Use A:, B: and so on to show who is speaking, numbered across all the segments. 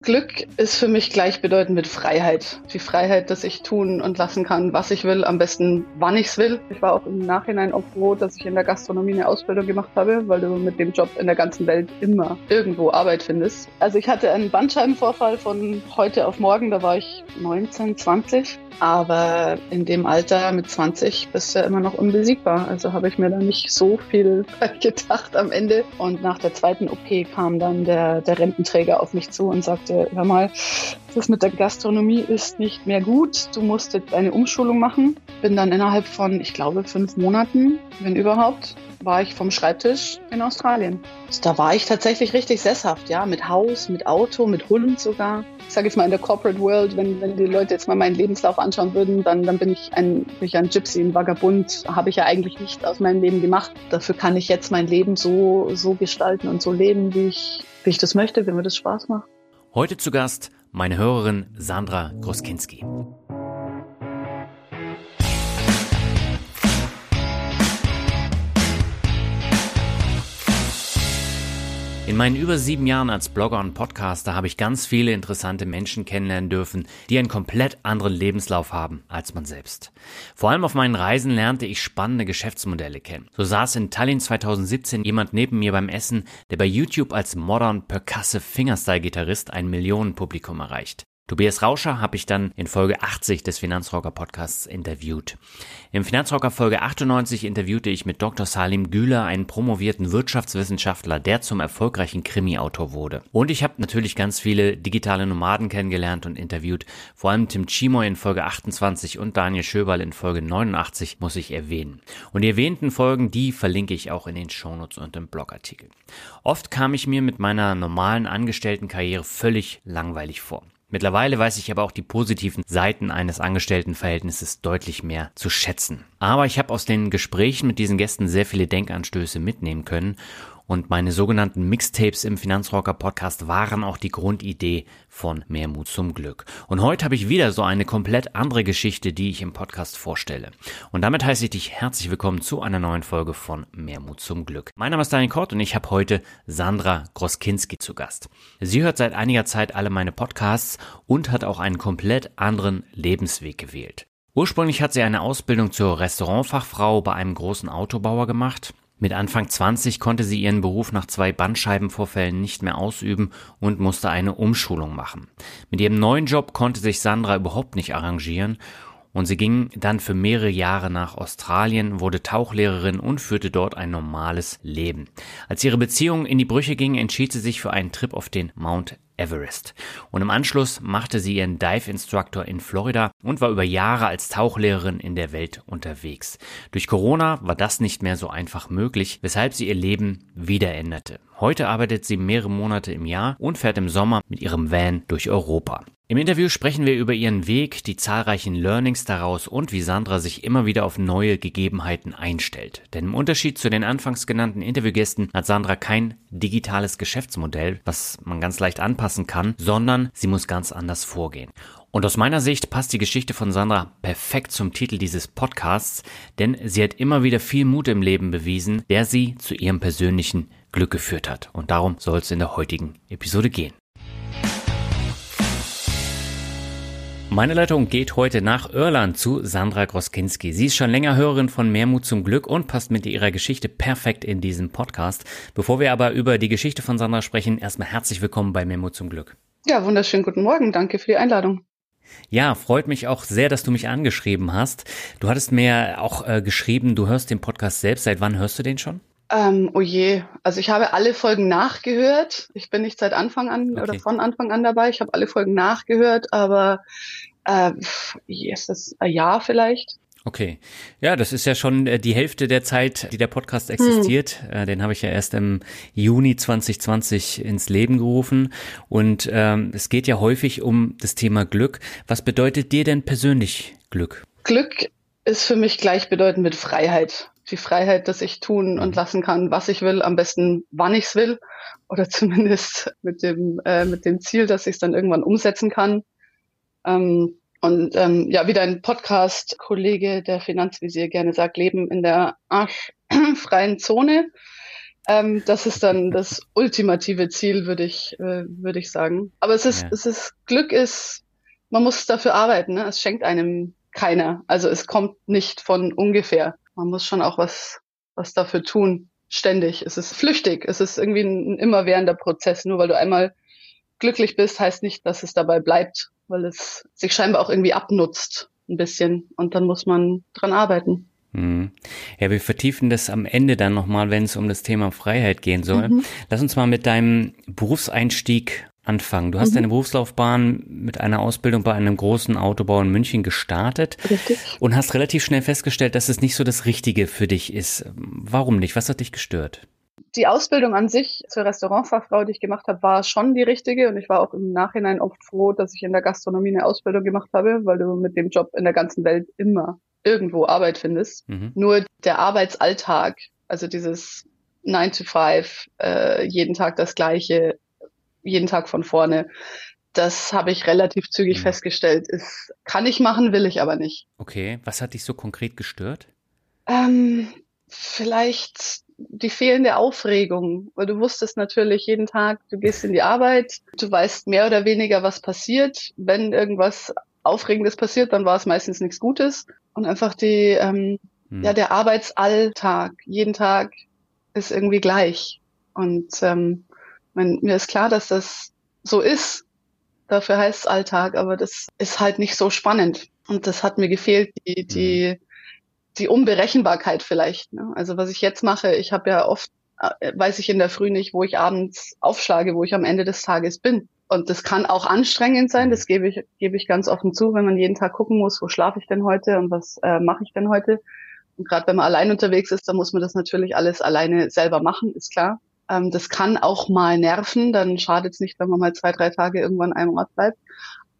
A: Glück ist für mich gleichbedeutend mit Freiheit. Die Freiheit, dass ich tun und lassen kann, was ich will, am besten wann ich es will. Ich war auch im Nachhinein auch froh, dass ich in der Gastronomie eine Ausbildung gemacht habe, weil du mit dem Job in der ganzen Welt immer irgendwo Arbeit findest. Also ich hatte einen Bandscheibenvorfall von heute auf morgen, da war ich 19, 20 aber in dem Alter mit 20 bist du ja immer noch unbesiegbar. Also habe ich mir da nicht so viel gedacht am Ende. Und nach der zweiten OP kam dann der, der Rententräger auf mich zu und sagte, hör mal, das mit der Gastronomie ist nicht mehr gut. Du musst jetzt eine Umschulung machen. Bin dann innerhalb von, ich glaube, fünf Monaten, wenn überhaupt, war ich vom Schreibtisch in Australien. Da war ich tatsächlich richtig sesshaft, ja, mit Haus, mit Auto, mit Hund sogar. Ich sage jetzt mal in der Corporate World, wenn, wenn die Leute jetzt mal meinen Lebenslauf anschauen würden, dann, dann bin ich ein, bin ich ein Gypsy, ein Vagabund, habe ich ja eigentlich nicht aus meinem Leben gemacht. Dafür kann ich jetzt mein Leben so, so gestalten und so leben, wie ich, wie ich das möchte, wenn mir das Spaß macht.
B: Heute zu Gast meine Hörerin Sandra Groskinski. In meinen über sieben Jahren als Blogger und Podcaster habe ich ganz viele interessante Menschen kennenlernen dürfen, die einen komplett anderen Lebenslauf haben als man selbst. Vor allem auf meinen Reisen lernte ich spannende Geschäftsmodelle kennen. So saß in Tallinn 2017 jemand neben mir beim Essen, der bei YouTube als Modern Percussive Fingerstyle Gitarrist ein Millionenpublikum erreicht. Tobias Rauscher habe ich dann in Folge 80 des Finanzrocker Podcasts interviewt. Im Finanzrocker Folge 98 interviewte ich mit Dr. Salim Güler einen promovierten Wirtschaftswissenschaftler, der zum erfolgreichen Krimi-Autor wurde. Und ich habe natürlich ganz viele digitale Nomaden kennengelernt und interviewt. Vor allem Tim Chimoy in Folge 28 und Daniel Schöberl in Folge 89 muss ich erwähnen. Und die erwähnten Folgen, die verlinke ich auch in den Shownotes und im Blogartikel. Oft kam ich mir mit meiner normalen Angestelltenkarriere völlig langweilig vor. Mittlerweile weiß ich aber auch die positiven Seiten eines Angestelltenverhältnisses deutlich mehr zu schätzen. Aber ich habe aus den Gesprächen mit diesen Gästen sehr viele Denkanstöße mitnehmen können und meine sogenannten Mixtapes im Finanzrocker Podcast waren auch die Grundidee von Mehr Mut zum Glück. Und heute habe ich wieder so eine komplett andere Geschichte, die ich im Podcast vorstelle. Und damit heiße ich dich herzlich willkommen zu einer neuen Folge von Mehr Mut zum Glück. Mein Name ist Daniel Kort und ich habe heute Sandra Groskinski zu Gast. Sie hört seit einiger Zeit alle meine Podcasts und hat auch einen komplett anderen Lebensweg gewählt. Ursprünglich hat sie eine Ausbildung zur Restaurantfachfrau bei einem großen Autobauer gemacht. Mit Anfang 20 konnte sie ihren Beruf nach zwei Bandscheibenvorfällen nicht mehr ausüben und musste eine Umschulung machen. Mit ihrem neuen Job konnte sich Sandra überhaupt nicht arrangieren und sie ging dann für mehrere Jahre nach Australien, wurde Tauchlehrerin und führte dort ein normales Leben. Als ihre Beziehung in die Brüche ging, entschied sie sich für einen Trip auf den Mount Everest. Und im Anschluss machte sie ihren Dive Instructor in Florida und war über Jahre als Tauchlehrerin in der Welt unterwegs. Durch Corona war das nicht mehr so einfach möglich, weshalb sie ihr Leben wieder änderte. Heute arbeitet sie mehrere Monate im Jahr und fährt im Sommer mit ihrem Van durch Europa. Im Interview sprechen wir über ihren Weg, die zahlreichen Learnings daraus und wie Sandra sich immer wieder auf neue Gegebenheiten einstellt. Denn im Unterschied zu den anfangs genannten Interviewgästen hat Sandra kein digitales Geschäftsmodell, was man ganz leicht anpassen kann, sondern sie muss ganz anders vorgehen. Und aus meiner Sicht passt die Geschichte von Sandra perfekt zum Titel dieses Podcasts, denn sie hat immer wieder viel Mut im Leben bewiesen, der sie zu ihrem persönlichen Glück geführt hat. Und darum soll es in der heutigen Episode gehen. Meine Leitung geht heute nach Irland zu Sandra Groskinski. Sie ist schon länger Hörerin von Mehrmut zum Glück und passt mit ihrer Geschichte perfekt in diesen Podcast. Bevor wir aber über die Geschichte von Sandra sprechen, erstmal herzlich willkommen bei Mehrmut zum Glück.
A: Ja, wunderschönen guten Morgen. Danke für die Einladung.
B: Ja, freut mich auch sehr, dass du mich angeschrieben hast. Du hattest mir auch äh, geschrieben, du hörst den Podcast selbst. Seit wann hörst du den schon?
A: Ähm, oh je, also ich habe alle Folgen nachgehört. Ich bin nicht seit Anfang an okay. oder von Anfang an dabei. Ich habe alle Folgen nachgehört, aber äh, ist das ein Jahr vielleicht?
B: Okay. Ja, das ist ja schon äh, die Hälfte der Zeit, die der Podcast existiert. Hm. Den habe ich ja erst im Juni 2020 ins Leben gerufen. Und ähm, es geht ja häufig um das Thema Glück. Was bedeutet dir denn persönlich Glück?
A: Glück ist für mich gleichbedeutend mit Freiheit. Die Freiheit, dass ich tun und mhm. lassen kann, was ich will, am besten wann ich es will. Oder zumindest mit dem, äh, mit dem Ziel, dass ich es dann irgendwann umsetzen kann. Ähm, und ähm, ja, wie dein Podcast-Kollege, der Finanzvisier gerne sagt, Leben in der arschfreien Zone. Ähm, das ist dann das ultimative Ziel, würde ich, äh, würde ich sagen. Aber es ist, ja. es ist, Glück ist, man muss dafür arbeiten, ne? Es schenkt einem keiner. Also es kommt nicht von ungefähr. Man muss schon auch was, was dafür tun. Ständig. Es ist flüchtig. Es ist irgendwie ein, ein immerwährender Prozess. Nur weil du einmal glücklich bist, heißt nicht, dass es dabei bleibt weil es sich scheinbar auch irgendwie abnutzt ein bisschen und dann muss man dran arbeiten.
B: Mhm. Ja, wir vertiefen das am Ende dann nochmal, wenn es um das Thema Freiheit gehen soll. Mhm. Lass uns mal mit deinem Berufseinstieg anfangen. Du hast mhm. deine Berufslaufbahn mit einer Ausbildung bei einem großen Autobau in München gestartet Richtig. und hast relativ schnell festgestellt, dass es nicht so das Richtige für dich ist. Warum nicht? Was hat dich gestört?
A: die Ausbildung an sich zur Restaurantfachfrau, die ich gemacht habe, war schon die richtige und ich war auch im Nachhinein oft froh, dass ich in der Gastronomie eine Ausbildung gemacht habe, weil du mit dem Job in der ganzen Welt immer irgendwo Arbeit findest. Mhm. Nur der Arbeitsalltag, also dieses 9 to 5, äh, jeden Tag das Gleiche, jeden Tag von vorne, das habe ich relativ zügig mhm. festgestellt. Ist, kann ich machen, will ich aber nicht.
B: Okay, was hat dich so konkret gestört?
A: Ähm, vielleicht die fehlende Aufregung, weil du wusstest natürlich jeden Tag, du gehst in die Arbeit, du weißt mehr oder weniger, was passiert. Wenn irgendwas Aufregendes passiert, dann war es meistens nichts Gutes. Und einfach die, ähm, hm. ja, der Arbeitsalltag, jeden Tag ist irgendwie gleich. Und ähm, mein, mir ist klar, dass das so ist. Dafür heißt es Alltag, aber das ist halt nicht so spannend. Und das hat mir gefehlt, die, die, hm die Unberechenbarkeit vielleicht. Ne? Also was ich jetzt mache, ich habe ja oft, äh, weiß ich in der Früh nicht, wo ich abends aufschlage, wo ich am Ende des Tages bin. Und das kann auch anstrengend sein, das gebe ich, gebe ich ganz offen zu, wenn man jeden Tag gucken muss, wo schlafe ich denn heute und was äh, mache ich denn heute. Und gerade wenn man allein unterwegs ist, dann muss man das natürlich alles alleine selber machen, ist klar. Ähm, das kann auch mal nerven, dann schadet es nicht, wenn man mal zwei, drei Tage irgendwann einem Ort bleibt.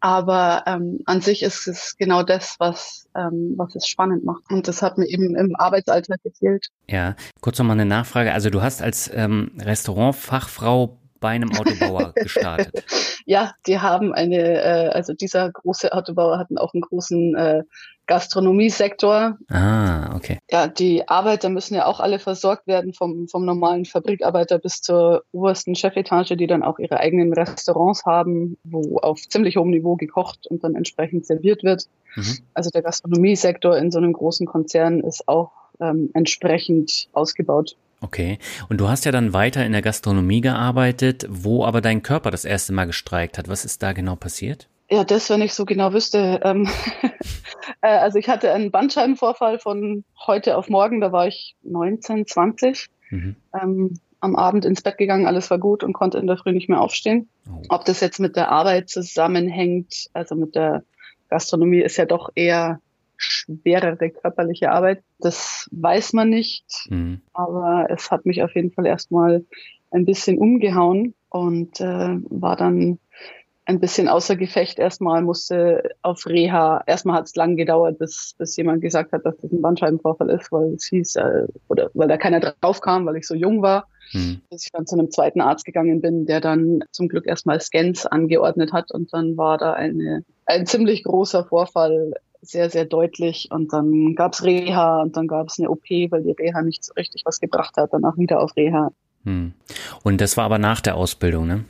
A: Aber ähm, an sich ist es genau das, was, ähm, was es spannend macht. Und das hat mir eben im Arbeitsalltag gefehlt.
B: Ja, kurz nochmal eine Nachfrage. Also du hast als ähm, Restaurantfachfrau bei einem Autobauer gestartet.
A: ja, die haben eine, äh, also dieser große Autobauer hatten auch einen großen äh, Gastronomiesektor.
B: Ah, okay.
A: Ja, die Arbeiter müssen ja auch alle versorgt werden, vom, vom normalen Fabrikarbeiter bis zur obersten Chefetage, die dann auch ihre eigenen Restaurants haben, wo auf ziemlich hohem Niveau gekocht und dann entsprechend serviert wird. Mhm. Also der Gastronomiesektor in so einem großen Konzern ist auch ähm, entsprechend ausgebaut.
B: Okay. Und du hast ja dann weiter in der Gastronomie gearbeitet, wo aber dein Körper das erste Mal gestreikt hat. Was ist da genau passiert?
A: Ja, das, wenn ich so genau wüsste. Ähm, äh, also ich hatte einen Bandscheibenvorfall von heute auf morgen, da war ich 19, 20. Mhm. Ähm, am Abend ins Bett gegangen, alles war gut und konnte in der Früh nicht mehr aufstehen. Oh. Ob das jetzt mit der Arbeit zusammenhängt, also mit der Gastronomie ist ja doch eher schwerere körperliche Arbeit. Das weiß man nicht, mhm. aber es hat mich auf jeden Fall erstmal ein bisschen umgehauen und äh, war dann ein bisschen außer Gefecht erstmal, musste auf Reha. Erstmal hat es lang gedauert, bis, bis jemand gesagt hat, dass das ein Bandscheibenvorfall ist, weil es hieß, äh, oder weil da keiner drauf kam, weil ich so jung war. Mhm. Bis ich dann zu einem zweiten Arzt gegangen bin, der dann zum Glück erstmal Scans angeordnet hat und dann war da eine, ein ziemlich großer Vorfall sehr, sehr deutlich. Und dann gab's Reha und dann gab's eine OP, weil die Reha nicht so richtig was gebracht hat. Danach wieder auf Reha.
B: Hm. Und das war aber nach der Ausbildung, ne?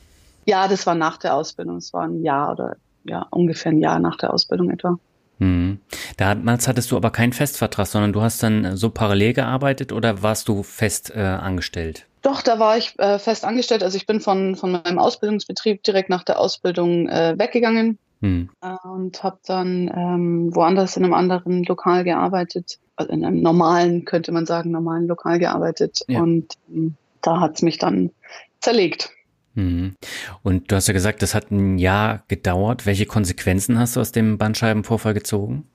A: Ja, das war nach der Ausbildung. Es war ein Jahr oder ja, ungefähr ein Jahr nach der Ausbildung etwa.
B: Hm. Damals hattest du aber keinen Festvertrag, sondern du hast dann so parallel gearbeitet oder warst du fest äh, angestellt?
A: Doch, da war ich äh, fest angestellt. Also ich bin von, von meinem Ausbildungsbetrieb direkt nach der Ausbildung äh, weggegangen hm. Äh, und habe dann ähm, woanders in einem anderen Lokal gearbeitet, also in einem normalen, könnte man sagen, normalen Lokal gearbeitet. Ja. Und ähm, da hat's mich dann zerlegt.
B: Hm. Und du hast ja gesagt, das hat ein Jahr gedauert. Welche Konsequenzen hast du aus dem Bandscheibenvorfall gezogen?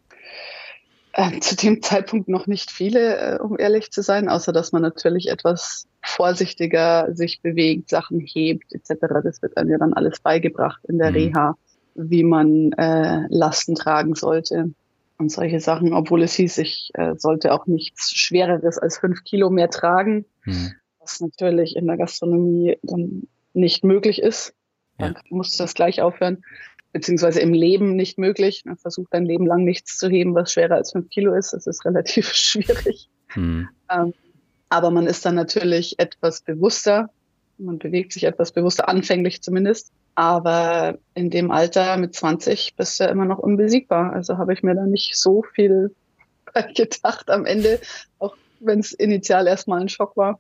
A: Äh, zu dem Zeitpunkt noch nicht viele, äh, um ehrlich zu sein, außer dass man natürlich etwas vorsichtiger sich bewegt, Sachen hebt etc. Das wird einem ja dann alles beigebracht in der mhm. Reha, wie man äh, Lasten tragen sollte und solche Sachen, obwohl es hieß, ich äh, sollte auch nichts Schwereres als fünf Kilo mehr tragen, mhm. was natürlich in der Gastronomie dann nicht möglich ist. Ja. Dann musste das gleich aufhören beziehungsweise im Leben nicht möglich. Man versucht ein Leben lang nichts zu heben, was schwerer als fünf Kilo ist. Das ist relativ schwierig. Hm. Ähm, aber man ist dann natürlich etwas bewusster. Man bewegt sich etwas bewusster, anfänglich zumindest. Aber in dem Alter mit 20 bist du ja immer noch unbesiegbar. Also habe ich mir da nicht so viel gedacht am Ende, auch wenn es initial erstmal ein Schock war.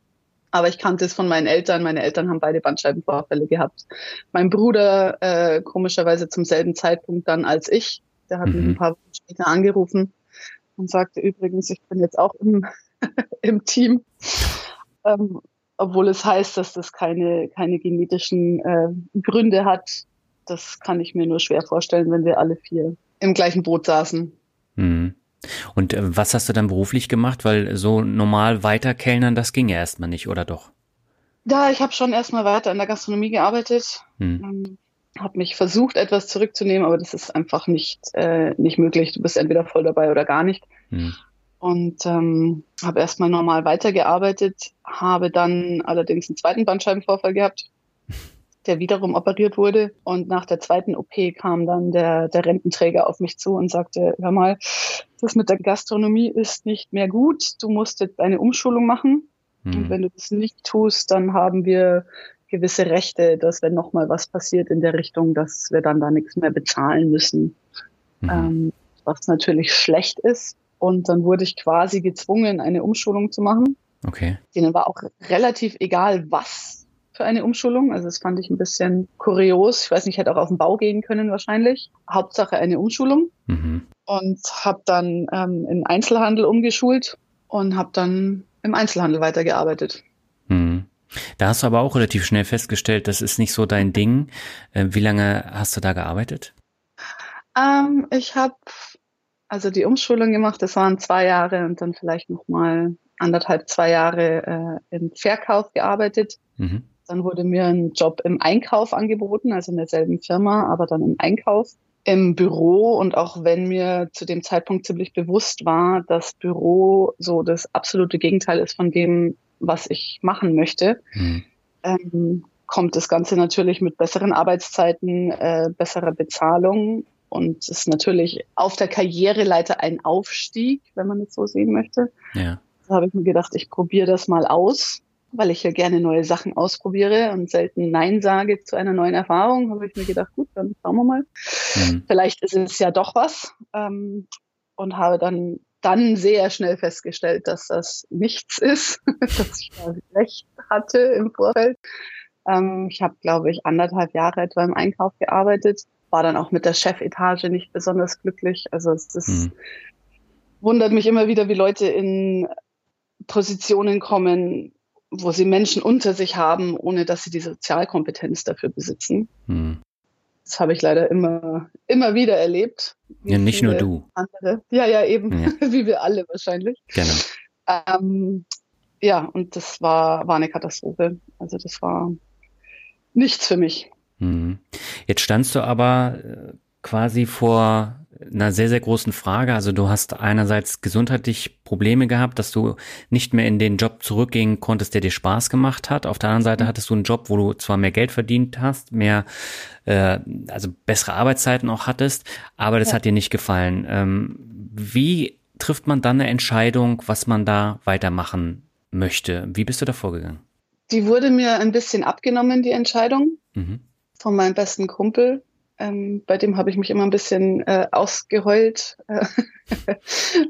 A: Aber ich kannte es von meinen Eltern. Meine Eltern haben beide Bandscheibenvorfälle gehabt. Mein Bruder äh, komischerweise zum selben Zeitpunkt dann als ich. Der hat mhm. mich ein paar Wochen später angerufen und sagte übrigens, ich bin jetzt auch im, im Team. Ähm, obwohl es heißt, dass das keine, keine genetischen äh, Gründe hat. Das kann ich mir nur schwer vorstellen, wenn wir alle vier im gleichen Boot saßen.
B: Mhm. Und äh, was hast du dann beruflich gemacht? Weil so normal weiter kellnern, das ging ja erstmal nicht, oder doch?
A: Ja, ich habe schon erstmal weiter in der Gastronomie gearbeitet. Hm. Ähm, habe mich versucht, etwas zurückzunehmen, aber das ist einfach nicht, äh, nicht möglich. Du bist entweder voll dabei oder gar nicht. Hm. Und ähm, habe erstmal normal weitergearbeitet, habe dann allerdings einen zweiten Bandscheibenvorfall gehabt der wiederum operiert wurde. Und nach der zweiten OP kam dann der, der Rententräger auf mich zu und sagte, hör mal, das mit der Gastronomie ist nicht mehr gut. Du musst jetzt eine Umschulung machen. Mhm. Und wenn du das nicht tust, dann haben wir gewisse Rechte, dass wenn nochmal was passiert in der Richtung, dass wir dann da nichts mehr bezahlen müssen. Mhm. Ähm, was natürlich schlecht ist. Und dann wurde ich quasi gezwungen, eine Umschulung zu machen.
B: Okay.
A: Denen war auch relativ egal, was für eine Umschulung. Also das fand ich ein bisschen kurios. Ich weiß nicht, ich hätte auch auf den Bau gehen können wahrscheinlich. Hauptsache eine Umschulung. Mhm. Und habe dann ähm, im Einzelhandel umgeschult und habe dann im Einzelhandel weitergearbeitet.
B: Mhm. Da hast du aber auch relativ schnell festgestellt, das ist nicht so dein Ding. Äh, wie lange hast du da gearbeitet?
A: Ähm, ich habe also die Umschulung gemacht, das waren zwei Jahre und dann vielleicht noch mal anderthalb, zwei Jahre äh, im Verkauf gearbeitet. Mhm. Dann wurde mir ein Job im Einkauf angeboten, also in derselben Firma, aber dann im Einkauf, im Büro. Und auch wenn mir zu dem Zeitpunkt ziemlich bewusst war, dass Büro so das absolute Gegenteil ist von dem, was ich machen möchte, mhm. ähm, kommt das Ganze natürlich mit besseren Arbeitszeiten, äh, besserer Bezahlung und ist natürlich auf der Karriereleiter ein Aufstieg, wenn man es so sehen möchte. Ja. Da habe ich mir gedacht, ich probiere das mal aus weil ich ja gerne neue Sachen ausprobiere und selten Nein sage zu einer neuen Erfahrung, habe ich mir gedacht, gut, dann schauen wir mal. Mhm. Vielleicht ist es ja doch was. Ähm, und habe dann, dann sehr schnell festgestellt, dass das nichts ist, dass ich da recht hatte im Vorfeld. Ähm, ich habe, glaube ich, anderthalb Jahre etwa im Einkauf gearbeitet, war dann auch mit der Chefetage nicht besonders glücklich. Also es ist, mhm. wundert mich immer wieder, wie Leute in Positionen kommen, wo sie Menschen unter sich haben, ohne dass sie die Sozialkompetenz dafür besitzen. Hm. Das habe ich leider immer, immer wieder erlebt.
B: Ja, nicht nur du.
A: Andere. Ja, ja, eben, ja. wie wir alle wahrscheinlich.
B: Genau.
A: Ähm, ja, und das war, war eine Katastrophe. Also das war nichts für mich.
B: Hm. Jetzt standst du aber äh, quasi vor einer sehr, sehr großen Frage. Also du hast einerseits gesundheitlich Probleme gehabt, dass du nicht mehr in den Job zurückgehen konntest, der dir Spaß gemacht hat. Auf der anderen Seite mhm. hattest du einen Job, wo du zwar mehr Geld verdient hast, mehr, äh, also bessere Arbeitszeiten auch hattest, aber das ja. hat dir nicht gefallen. Ähm, wie trifft man dann eine Entscheidung, was man da weitermachen möchte? Wie bist du da vorgegangen?
A: Die wurde mir ein bisschen abgenommen, die Entscheidung, mhm. Von meinem besten Kumpel ähm, bei dem habe ich mich immer ein bisschen äh, ausgeheult, äh,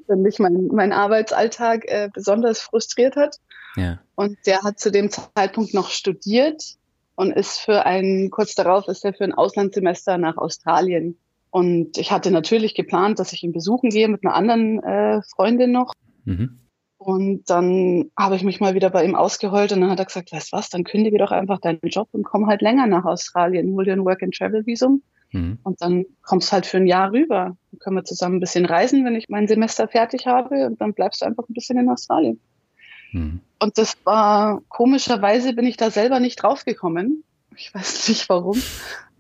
A: wenn mich mein, mein Arbeitsalltag äh, besonders frustriert hat. Ja. Und der hat zu dem Zeitpunkt noch studiert und ist für ein, kurz darauf ist er für ein Auslandssemester nach Australien. Und ich hatte natürlich geplant, dass ich ihn besuchen gehe mit einer anderen äh, Freundin noch. Mhm. Und dann habe ich mich mal wieder bei ihm ausgeheult und dann hat er gesagt, weißt was, dann kündige doch einfach deinen Job und komm halt länger nach Australien, hol dir ein Work-and-Travel-Visum Mhm. Und dann kommst halt für ein Jahr rüber. Dann können wir zusammen ein bisschen reisen, wenn ich mein Semester fertig habe. Und dann bleibst du einfach ein bisschen in Australien. Mhm. Und das war, komischerweise bin ich da selber nicht draufgekommen. Ich weiß nicht warum.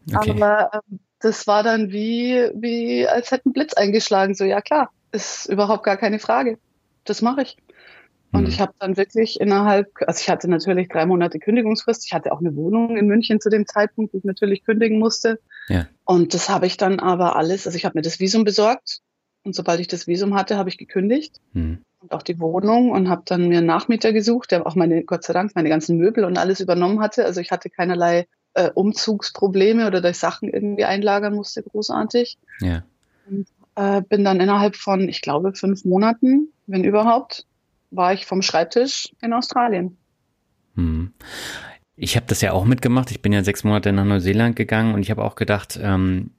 A: Okay. Aber ähm, das war dann wie, wie, als hätte ein Blitz eingeschlagen. So, ja klar, ist überhaupt gar keine Frage. Das mache ich. Und mhm. ich habe dann wirklich innerhalb, also ich hatte natürlich drei Monate Kündigungsfrist. Ich hatte auch eine Wohnung in München zu dem Zeitpunkt, die ich natürlich kündigen musste. Ja. Und das habe ich dann aber alles, also ich habe mir das Visum besorgt. Und sobald ich das Visum hatte, habe ich gekündigt. Mhm. Und auch die Wohnung und habe dann mir einen Nachmieter gesucht, der auch meine, Gott sei Dank, meine ganzen Möbel und alles übernommen hatte. Also ich hatte keinerlei äh, Umzugsprobleme oder dass ich Sachen irgendwie einlagern musste, großartig. Ja. Und, äh, bin dann innerhalb von, ich glaube, fünf Monaten, wenn überhaupt, war ich vom Schreibtisch in Australien.
B: Hm. Ich habe das ja auch mitgemacht. Ich bin ja sechs Monate nach Neuseeland gegangen und ich habe auch gedacht, ähm,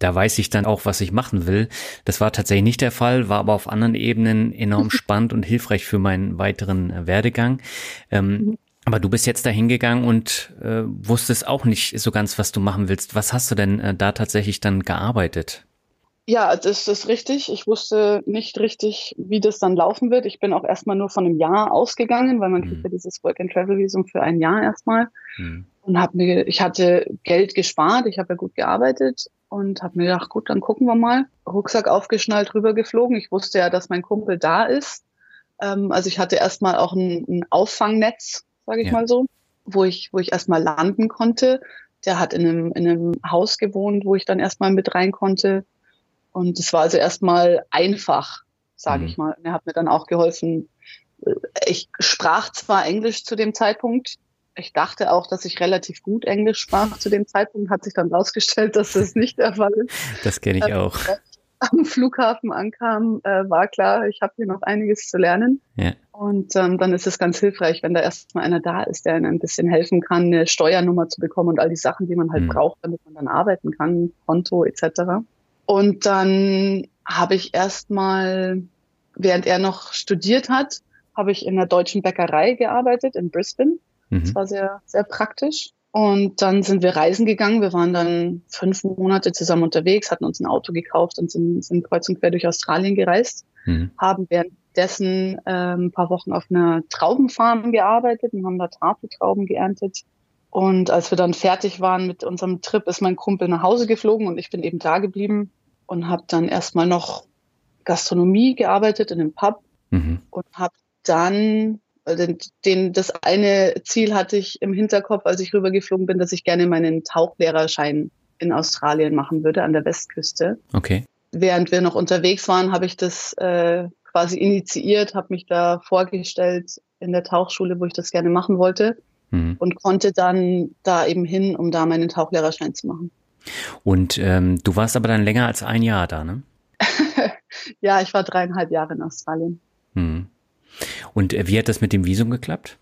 B: da weiß ich dann auch, was ich machen will. Das war tatsächlich nicht der Fall, war aber auf anderen Ebenen enorm spannend und hilfreich für meinen weiteren äh, Werdegang. Ähm, mhm. Aber du bist jetzt da hingegangen und äh, wusstest auch nicht so ganz, was du machen willst. Was hast du denn äh, da tatsächlich dann gearbeitet?
A: Ja, das ist richtig. Ich wusste nicht richtig, wie das dann laufen wird. Ich bin auch erstmal nur von einem Jahr ausgegangen, weil man mhm. kriegt ja dieses Work-and-Travel-Visum für ein Jahr erstmal. Mhm. Und hab mir, ich hatte Geld gespart, ich habe ja gut gearbeitet und habe mir gedacht, gut, dann gucken wir mal. Rucksack aufgeschnallt, rübergeflogen. Ich wusste ja, dass mein Kumpel da ist. Ähm, also ich hatte erstmal auch ein, ein Auffangnetz, sage ich ja. mal so, wo ich, wo ich erstmal landen konnte. Der hat in einem, in einem Haus gewohnt, wo ich dann erstmal mit rein konnte und es war also erstmal einfach, sage mhm. ich mal. Er hat mir dann auch geholfen. Ich sprach zwar Englisch zu dem Zeitpunkt. Ich dachte auch, dass ich relativ gut Englisch sprach zu dem Zeitpunkt. Hat sich dann rausgestellt, dass das nicht der Fall ist.
B: Das kenne ich also, auch.
A: Am Flughafen ankam, äh, war klar, ich habe hier noch einiges zu lernen. Ja. Und ähm, dann ist es ganz hilfreich, wenn da erstmal einer da ist, der einem ein bisschen helfen kann, eine Steuernummer zu bekommen und all die Sachen, die man halt mhm. braucht, damit man dann arbeiten kann, Konto etc. Und dann habe ich erstmal, während er noch studiert hat, habe ich in der deutschen Bäckerei gearbeitet in Brisbane. Mhm. Das war sehr, sehr praktisch. Und dann sind wir reisen gegangen. Wir waren dann fünf Monate zusammen unterwegs, hatten uns ein Auto gekauft und sind, sind kreuz und quer durch Australien gereist. Mhm. Haben währenddessen ähm, ein paar Wochen auf einer Traubenfarm gearbeitet und haben da Tafeltrauben geerntet. Und als wir dann fertig waren mit unserem Trip, ist mein Kumpel nach Hause geflogen und ich bin eben da geblieben und habe dann erstmal noch Gastronomie gearbeitet in einem Pub mhm. und habe dann äh, den, den, das eine Ziel hatte ich im Hinterkopf, als ich rübergeflogen bin, dass ich gerne meinen Tauchlehrerschein in Australien machen würde, an der Westküste.
B: Okay.
A: Während wir noch unterwegs waren, habe ich das äh, quasi initiiert, habe mich da vorgestellt in der Tauchschule, wo ich das gerne machen wollte mhm. und konnte dann da eben hin, um da meinen Tauchlehrerschein zu machen.
B: Und ähm, du warst aber dann länger als ein Jahr da, ne?
A: ja, ich war dreieinhalb Jahre in Australien. Hm.
B: Und äh, wie hat das mit dem Visum geklappt?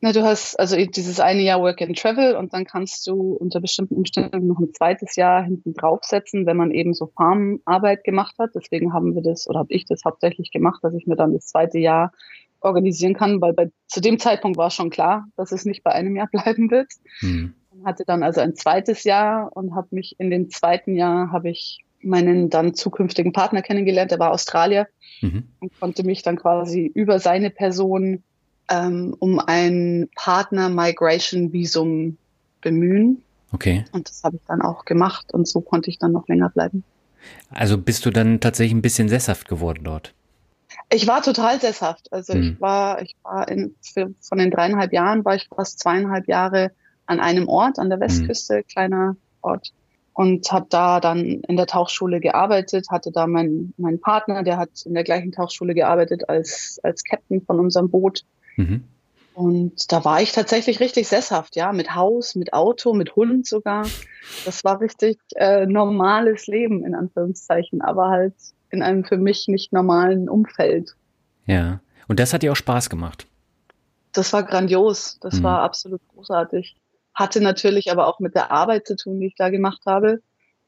A: Na, du hast also dieses eine Jahr Work and Travel und dann kannst du unter bestimmten Umständen noch ein zweites Jahr hinten draufsetzen, wenn man eben so Farmarbeit gemacht hat. Deswegen haben wir das oder habe ich das hauptsächlich gemacht, dass ich mir dann das zweite Jahr organisieren kann, weil bei, zu dem Zeitpunkt war schon klar, dass es nicht bei einem Jahr bleiben wird. Hm hatte dann also ein zweites Jahr und habe mich in dem zweiten Jahr habe ich meinen dann zukünftigen Partner kennengelernt, der war Australier mhm. und konnte mich dann quasi über seine Person ähm, um ein Partner-Migration-Visum bemühen.
B: Okay.
A: Und das habe ich dann auch gemacht und so konnte ich dann noch länger bleiben.
B: Also bist du dann tatsächlich ein bisschen sesshaft geworden dort?
A: Ich war total sesshaft. Also hm. ich war, ich war in, für, von den dreieinhalb Jahren war ich fast zweieinhalb Jahre an einem Ort an der mhm. Westküste, mhm. kleiner Ort. Und habe da dann in der Tauchschule gearbeitet, hatte da meinen mein Partner, der hat in der gleichen Tauchschule gearbeitet als, als Captain von unserem Boot. Mhm. Und da war ich tatsächlich richtig sesshaft, ja, mit Haus, mit Auto, mit Hund sogar. Das war richtig äh, normales Leben in Anführungszeichen, aber halt in einem für mich nicht normalen Umfeld.
B: Ja, und das hat dir auch Spaß gemacht.
A: Das war grandios, das mhm. war absolut großartig. Hatte natürlich aber auch mit der Arbeit zu tun, die ich da gemacht habe.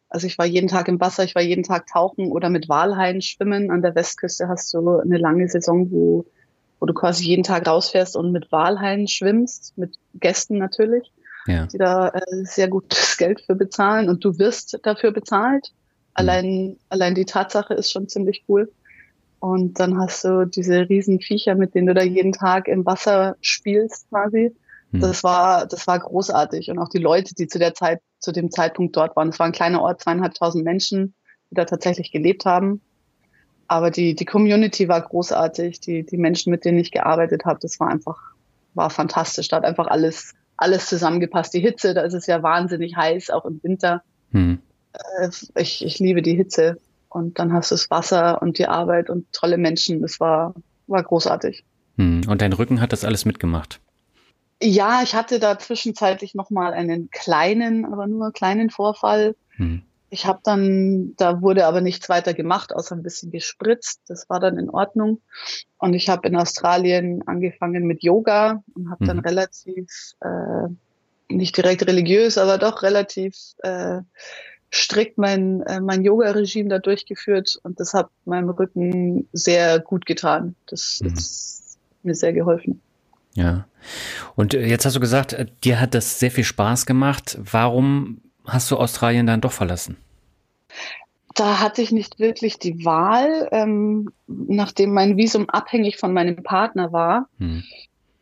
A: Also ich war jeden Tag im Wasser, ich war jeden Tag tauchen oder mit Walhaien schwimmen. An der Westküste hast du eine lange Saison, wo, wo du quasi jeden Tag rausfährst und mit Walhaien schwimmst, mit Gästen natürlich. ja. die da äh, sehr gutes Geld für bezahlen und du wirst dafür bezahlt. Mhm. Allein, allein die Tatsache ist schon ziemlich cool. Und dann hast du diese riesen Viecher, mit denen du da jeden Tag im Wasser spielst quasi. Mhm. Das war, das war großartig. Und auch die Leute, die zu der Zeit, zu dem Zeitpunkt dort waren. Es war ein kleiner Ort, zweieinhalbtausend Menschen, die da tatsächlich gelebt haben. Aber die, die Community war großartig. Die, die Menschen, mit denen ich gearbeitet habe, das war einfach, war fantastisch. Da hat einfach alles, alles zusammengepasst. Die Hitze, da ist es ja wahnsinnig heiß, auch im Winter. Hm. Ich, ich liebe die Hitze. Und dann hast du das Wasser und die Arbeit und tolle Menschen. Das war, war großartig.
B: Hm. Und dein Rücken hat das alles mitgemacht?
A: Ja, ich hatte da zwischenzeitlich nochmal einen kleinen, aber nur einen kleinen Vorfall. Hm. Ich habe dann, da wurde aber nichts weiter gemacht, außer ein bisschen gespritzt. Das war dann in Ordnung. Und ich habe in Australien angefangen mit Yoga und habe mhm. dann relativ, äh, nicht direkt religiös, aber doch relativ äh, strikt mein, äh, mein Yoga-Regime da durchgeführt. Und das hat meinem Rücken sehr gut getan. Das mhm. ist mir sehr geholfen.
B: Ja. Und äh, jetzt hast du gesagt, äh, dir hat das sehr viel Spaß gemacht. Warum hast du Australien dann doch verlassen?
A: Da hatte ich nicht wirklich die Wahl, ähm, nachdem mein Visum abhängig von meinem Partner war. Hm.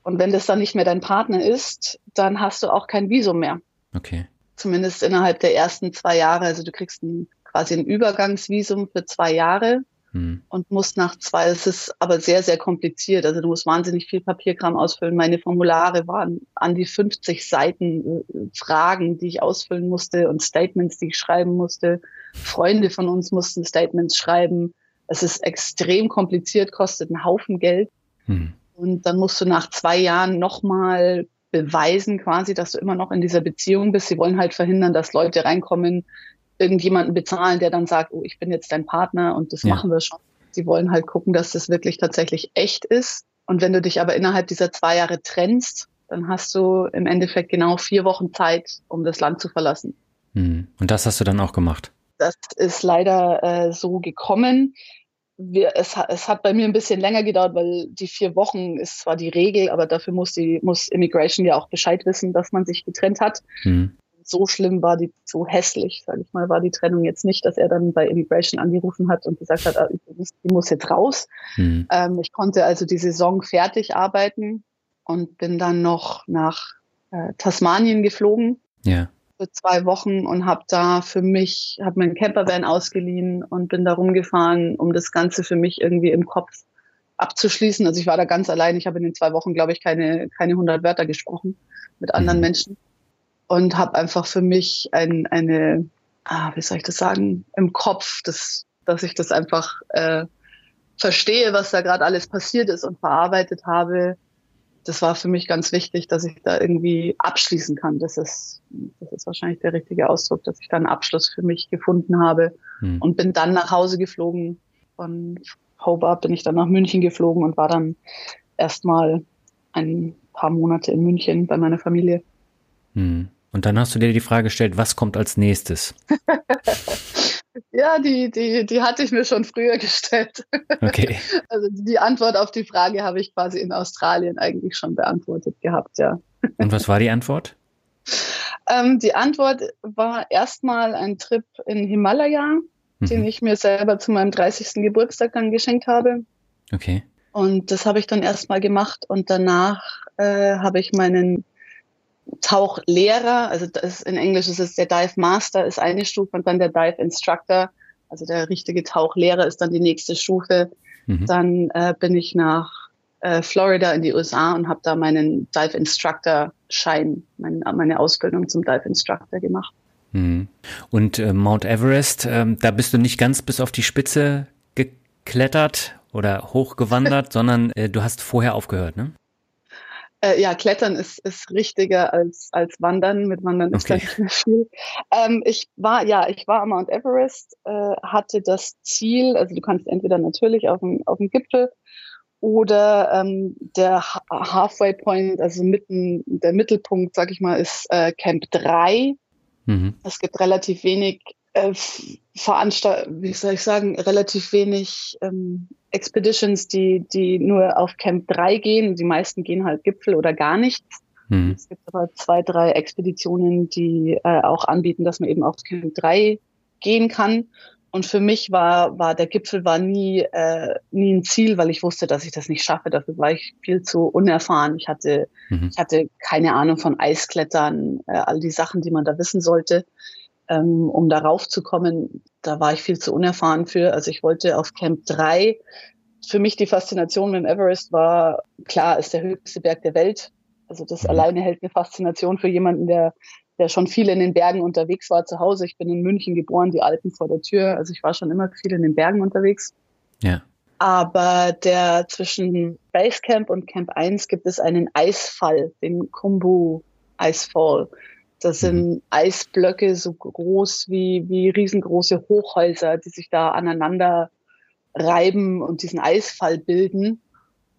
A: Und wenn das dann nicht mehr dein Partner ist, dann hast du auch kein Visum mehr.
B: Okay.
A: Zumindest innerhalb der ersten zwei Jahre. Also du kriegst ein, quasi ein Übergangsvisum für zwei Jahre hm. und musst nach zwei, es ist aber sehr, sehr kompliziert. Also du musst wahnsinnig viel Papierkram ausfüllen. Meine Formulare waren an die 50 Seiten äh, Fragen, die ich ausfüllen musste und Statements, die ich schreiben musste. Freunde von uns mussten Statements schreiben. Es ist extrem kompliziert, kostet einen Haufen Geld. Hm. Und dann musst du nach zwei Jahren nochmal beweisen quasi, dass du immer noch in dieser Beziehung bist. Sie wollen halt verhindern, dass Leute reinkommen, irgendjemanden bezahlen, der dann sagt, oh, ich bin jetzt dein Partner und das ja. machen wir schon. Sie wollen halt gucken, dass das wirklich tatsächlich echt ist. Und wenn du dich aber innerhalb dieser zwei Jahre trennst, dann hast du im Endeffekt genau vier Wochen Zeit, um das Land zu verlassen.
B: Hm. Und das hast du dann auch gemacht?
A: Das ist leider äh, so gekommen. Wir, es, es, hat bei mir ein bisschen länger gedauert, weil die vier Wochen ist zwar die Regel, aber dafür muss die muss Immigration ja auch Bescheid wissen, dass man sich getrennt hat. Hm so schlimm war die, so hässlich, sage ich mal, war die Trennung jetzt nicht, dass er dann bei Immigration angerufen hat und gesagt hat, ah, die muss jetzt raus. Mhm. Ähm, ich konnte also die Saison fertig arbeiten und bin dann noch nach äh, Tasmanien geflogen.
B: Ja.
A: Für zwei Wochen und habe da für mich, habe mir einen Campervan ausgeliehen und bin da rumgefahren, um das Ganze für mich irgendwie im Kopf abzuschließen. Also ich war da ganz allein. Ich habe in den zwei Wochen, glaube ich, keine, keine 100 Wörter gesprochen mit anderen mhm. Menschen und habe einfach für mich ein, eine, ah, wie soll ich das sagen, im Kopf, das, dass ich das einfach äh, verstehe, was da gerade alles passiert ist und verarbeitet habe. Das war für mich ganz wichtig, dass ich da irgendwie abschließen kann. Das ist, das ist wahrscheinlich der richtige Ausdruck, dass ich da einen Abschluss für mich gefunden habe hm. und bin dann nach Hause geflogen. Von Hobart bin ich dann nach München geflogen und war dann erstmal ein paar Monate in München bei meiner Familie.
B: Hm. Und dann hast du dir die Frage gestellt, was kommt als nächstes?
A: ja, die, die, die hatte ich mir schon früher gestellt.
B: Okay.
A: Also die Antwort auf die Frage habe ich quasi in Australien eigentlich schon beantwortet gehabt, ja.
B: Und was war die Antwort?
A: Ähm, die Antwort war erstmal ein Trip in Himalaya, mhm. den ich mir selber zu meinem 30. Geburtstag dann geschenkt habe.
B: Okay.
A: Und das habe ich dann erstmal gemacht und danach äh, habe ich meinen Tauchlehrer, also das in Englisch ist es der Dive Master, ist eine Stufe und dann der Dive Instructor, also der richtige Tauchlehrer ist dann die nächste Stufe. Mhm. Dann äh, bin ich nach äh, Florida in die USA und habe da meinen Dive Instructor Schein, mein, meine Ausbildung zum Dive Instructor gemacht.
B: Mhm. Und äh, Mount Everest, ähm, da bist du nicht ganz bis auf die Spitze geklettert oder hochgewandert, sondern äh, du hast vorher aufgehört, ne?
A: Äh, ja, Klettern ist, ist richtiger als, als Wandern. Mit Wandern ist okay. da nicht mehr viel. Ähm, ich war, ja, ich war am Mount Everest, äh, hatte das Ziel, also du kannst entweder natürlich auf dem, auf dem Gipfel oder ähm, der Halfway Point, also mitten, der Mittelpunkt, sag ich mal, ist äh, Camp 3. Mhm. Es gibt relativ wenig äh, Veranstalt, wie soll ich sagen, relativ wenig ähm, Expeditions, die, die nur auf Camp 3 gehen. Die meisten gehen halt Gipfel oder gar nichts. Mhm. Es gibt aber zwei, drei Expeditionen, die äh, auch anbieten, dass man eben auf Camp 3 gehen kann. Und für mich war, war der Gipfel war nie, äh, nie ein Ziel, weil ich wusste, dass ich das nicht schaffe. Dafür war ich viel zu unerfahren. Ich hatte, mhm. ich hatte keine Ahnung von Eisklettern, äh, all die Sachen, die man da wissen sollte, ähm, um darauf zu kommen. Da war ich viel zu unerfahren für. Also ich wollte auf Camp 3. Für mich die Faszination mit dem Everest war, klar, ist der höchste Berg der Welt. Also das mhm. alleine hält eine Faszination für jemanden, der der schon viel in den Bergen unterwegs war zu Hause. Ich bin in München geboren, die Alpen vor der Tür. Also ich war schon immer viel in den Bergen unterwegs.
B: Ja.
A: Aber der zwischen Basecamp und Camp 1 gibt es einen Eisfall, den Kumbu Icefall. Das sind mhm. Eisblöcke so groß wie, wie riesengroße Hochhäuser, die sich da aneinander reiben und diesen Eisfall bilden.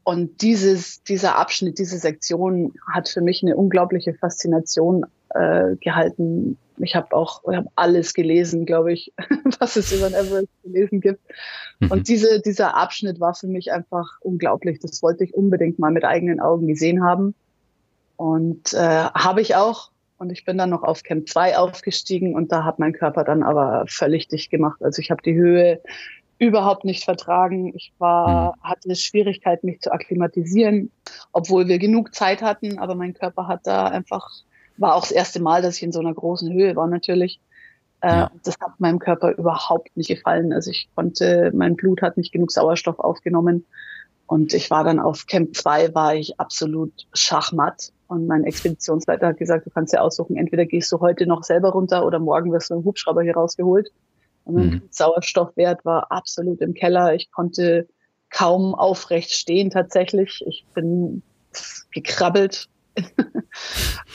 A: Und dieses, dieser Abschnitt, diese Sektion hat für mich eine unglaubliche Faszination äh, gehalten. Ich habe auch ich hab alles gelesen, glaube ich, was es über den Everest zu lesen gibt. Mhm. Und diese, dieser Abschnitt war für mich einfach unglaublich. Das wollte ich unbedingt mal mit eigenen Augen gesehen haben. Und äh, habe ich auch. Und ich bin dann noch auf Camp 2 aufgestiegen und da hat mein Körper dann aber völlig dicht gemacht. Also ich habe die Höhe überhaupt nicht vertragen. Ich war, mhm. hatte Schwierigkeit, mich zu akklimatisieren, obwohl wir genug Zeit hatten, aber mein Körper hat da einfach war auch das erste Mal, dass ich in so einer großen Höhe war natürlich. Äh, ja. Das hat meinem Körper überhaupt nicht gefallen. Also ich konnte, mein Blut hat nicht genug Sauerstoff aufgenommen. Und ich war dann auf Camp 2, war ich absolut schachmatt. Und mein Expeditionsleiter hat gesagt, du kannst ja aussuchen, entweder gehst du heute noch selber runter oder morgen wirst du im Hubschrauber hier rausgeholt. Und mein mhm. Sauerstoffwert war absolut im Keller. Ich konnte kaum aufrecht stehen tatsächlich. Ich bin gekrabbelt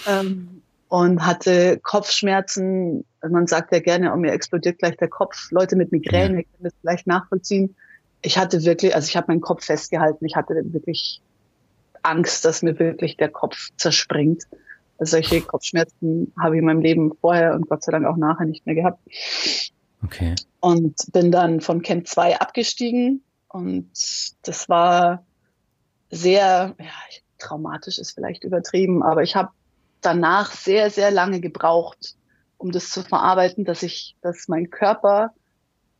A: ähm, und hatte Kopfschmerzen. Man sagt ja gerne, oh, mir explodiert gleich der Kopf. Leute mit Migräne können das vielleicht nachvollziehen. Ich hatte wirklich, also ich habe meinen Kopf festgehalten. Ich hatte wirklich Angst, dass mir wirklich der Kopf zerspringt. Also solche Kopfschmerzen habe ich in meinem Leben vorher und Gott sei Dank auch nachher nicht mehr gehabt.
B: Okay.
A: Und bin dann von Camp 2 abgestiegen und das war sehr, ja, traumatisch ist vielleicht übertrieben, aber ich habe danach sehr, sehr lange gebraucht, um das zu verarbeiten, dass ich, dass mein Körper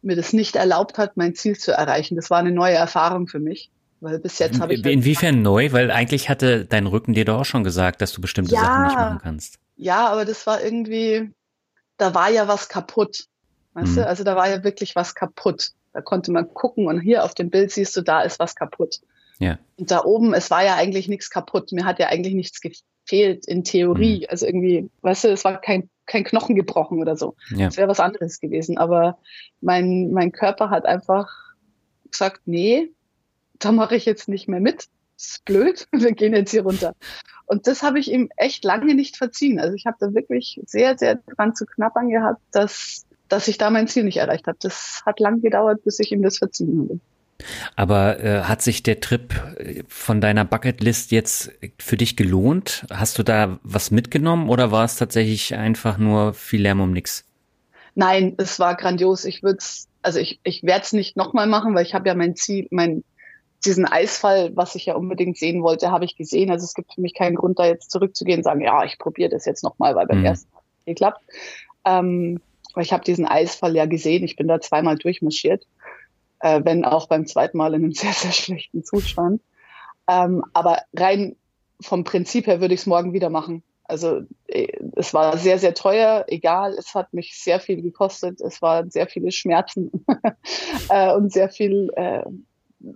A: mir das nicht erlaubt hat, mein Ziel zu erreichen. Das war eine neue Erfahrung für mich. Weil bis jetzt habe ich.
B: Inwiefern halt neu? Weil eigentlich hatte dein Rücken dir doch auch schon gesagt, dass du bestimmte ja, Sachen nicht machen kannst.
A: Ja, aber das war irgendwie, da war ja was kaputt. Weißt mhm. du? Also da war ja wirklich was kaputt. Da konnte man gucken und hier auf dem Bild siehst du, da ist was kaputt.
B: Ja.
A: Und da oben, es war ja eigentlich nichts kaputt. Mir hat ja eigentlich nichts gefehlt in Theorie. Mhm. Also irgendwie, weißt du, es war kein, kein Knochen gebrochen oder so. Ja. Das wäre was anderes gewesen. Aber mein, mein Körper hat einfach gesagt, nee, da mache ich jetzt nicht mehr mit. Ist blöd, wir gehen jetzt hier runter. Und das habe ich ihm echt lange nicht verziehen. Also ich habe da wirklich sehr, sehr dran zu knappern gehabt, dass, dass ich da mein Ziel nicht erreicht habe. Das hat lang gedauert, bis ich ihm das verziehen habe.
B: Aber äh, hat sich der Trip äh, von deiner Bucketlist jetzt für dich gelohnt? Hast du da was mitgenommen oder war es tatsächlich einfach nur viel Lärm um nichts?
A: Nein, es war grandios. Ich würde es, also ich, ich werde es nicht nochmal machen, weil ich habe ja mein Ziel, mein diesen Eisfall, was ich ja unbedingt sehen wollte, habe ich gesehen. Also es gibt für mich keinen Grund, da jetzt zurückzugehen und sagen, ja, ich probiere das jetzt nochmal, weil beim mhm. ersten Mal geklappt. Ähm, weil ich habe diesen Eisfall ja gesehen. Ich bin da zweimal durchmarschiert äh, wenn auch beim zweiten Mal in einem sehr, sehr schlechten Zustand. Ähm, aber rein vom Prinzip her würde ich es morgen wieder machen. Also äh, es war sehr, sehr teuer, egal, es hat mich sehr viel gekostet, es waren sehr viele Schmerzen äh, und sehr viel äh,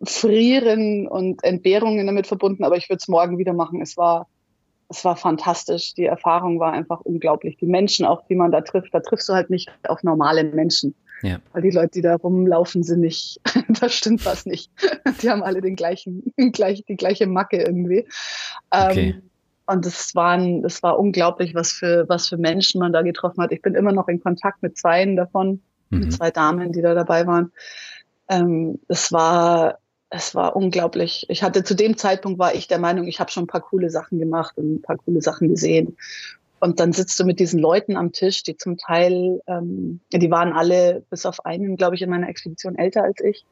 A: Frieren und Entbehrungen damit verbunden, aber ich würde es morgen wieder machen. Es war, es war fantastisch. Die Erfahrung war einfach unglaublich. Die Menschen auch, die man da trifft, da triffst du halt nicht auf normale Menschen.
B: Ja.
A: Weil die Leute, die da rumlaufen, sind nicht, da stimmt was nicht. Die haben alle den gleichen, gleich, die gleiche Macke irgendwie. Okay. Ähm, und es waren, es war unglaublich, was für, was für Menschen man da getroffen hat. Ich bin immer noch in Kontakt mit zweien davon, mhm. mit zwei Damen, die da dabei waren. Ähm, es war, es war unglaublich. Ich hatte zu dem Zeitpunkt war ich der Meinung, ich habe schon ein paar coole Sachen gemacht und ein paar coole Sachen gesehen. Und dann sitzt du mit diesen Leuten am Tisch, die zum Teil, ähm, die waren alle bis auf einen, glaube ich, in meiner Expedition älter als ich.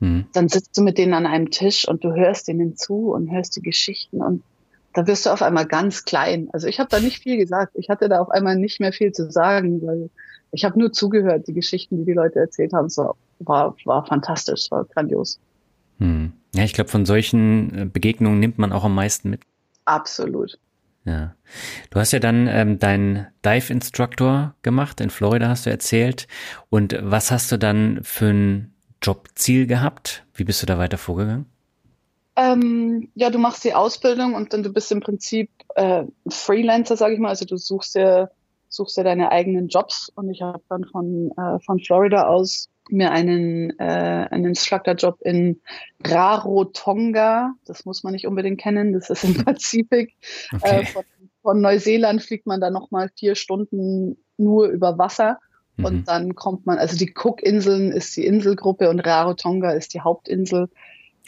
A: Mhm. Dann sitzt du mit denen an einem Tisch und du hörst ihnen zu und hörst die Geschichten und da wirst du auf einmal ganz klein. Also ich habe da nicht viel gesagt. Ich hatte da auf einmal nicht mehr viel zu sagen, weil ich habe nur zugehört, die Geschichten, die die Leute erzählt haben. So, war, war fantastisch, war grandios.
B: Hm. Ja, ich glaube, von solchen äh, Begegnungen nimmt man auch am meisten mit.
A: Absolut.
B: Ja. Du hast ja dann ähm, deinen Dive-Instructor gemacht, in Florida hast du erzählt. Und was hast du dann für ein Jobziel gehabt? Wie bist du da weiter vorgegangen?
A: Ähm, ja, du machst die Ausbildung und dann du bist im Prinzip äh, Freelancer, sage ich mal. Also du suchst dir, suchst dir deine eigenen Jobs und ich habe dann von, äh, von Florida aus mir einen, äh, einen Instructor-Job in Rarotonga, das muss man nicht unbedingt kennen, das ist im Pazifik. Okay. Äh, von, von, Neuseeland fliegt man da nochmal vier Stunden nur über Wasser. Mhm. Und dann kommt man, also die Cook-Inseln ist die Inselgruppe und Rarotonga ist die Hauptinsel.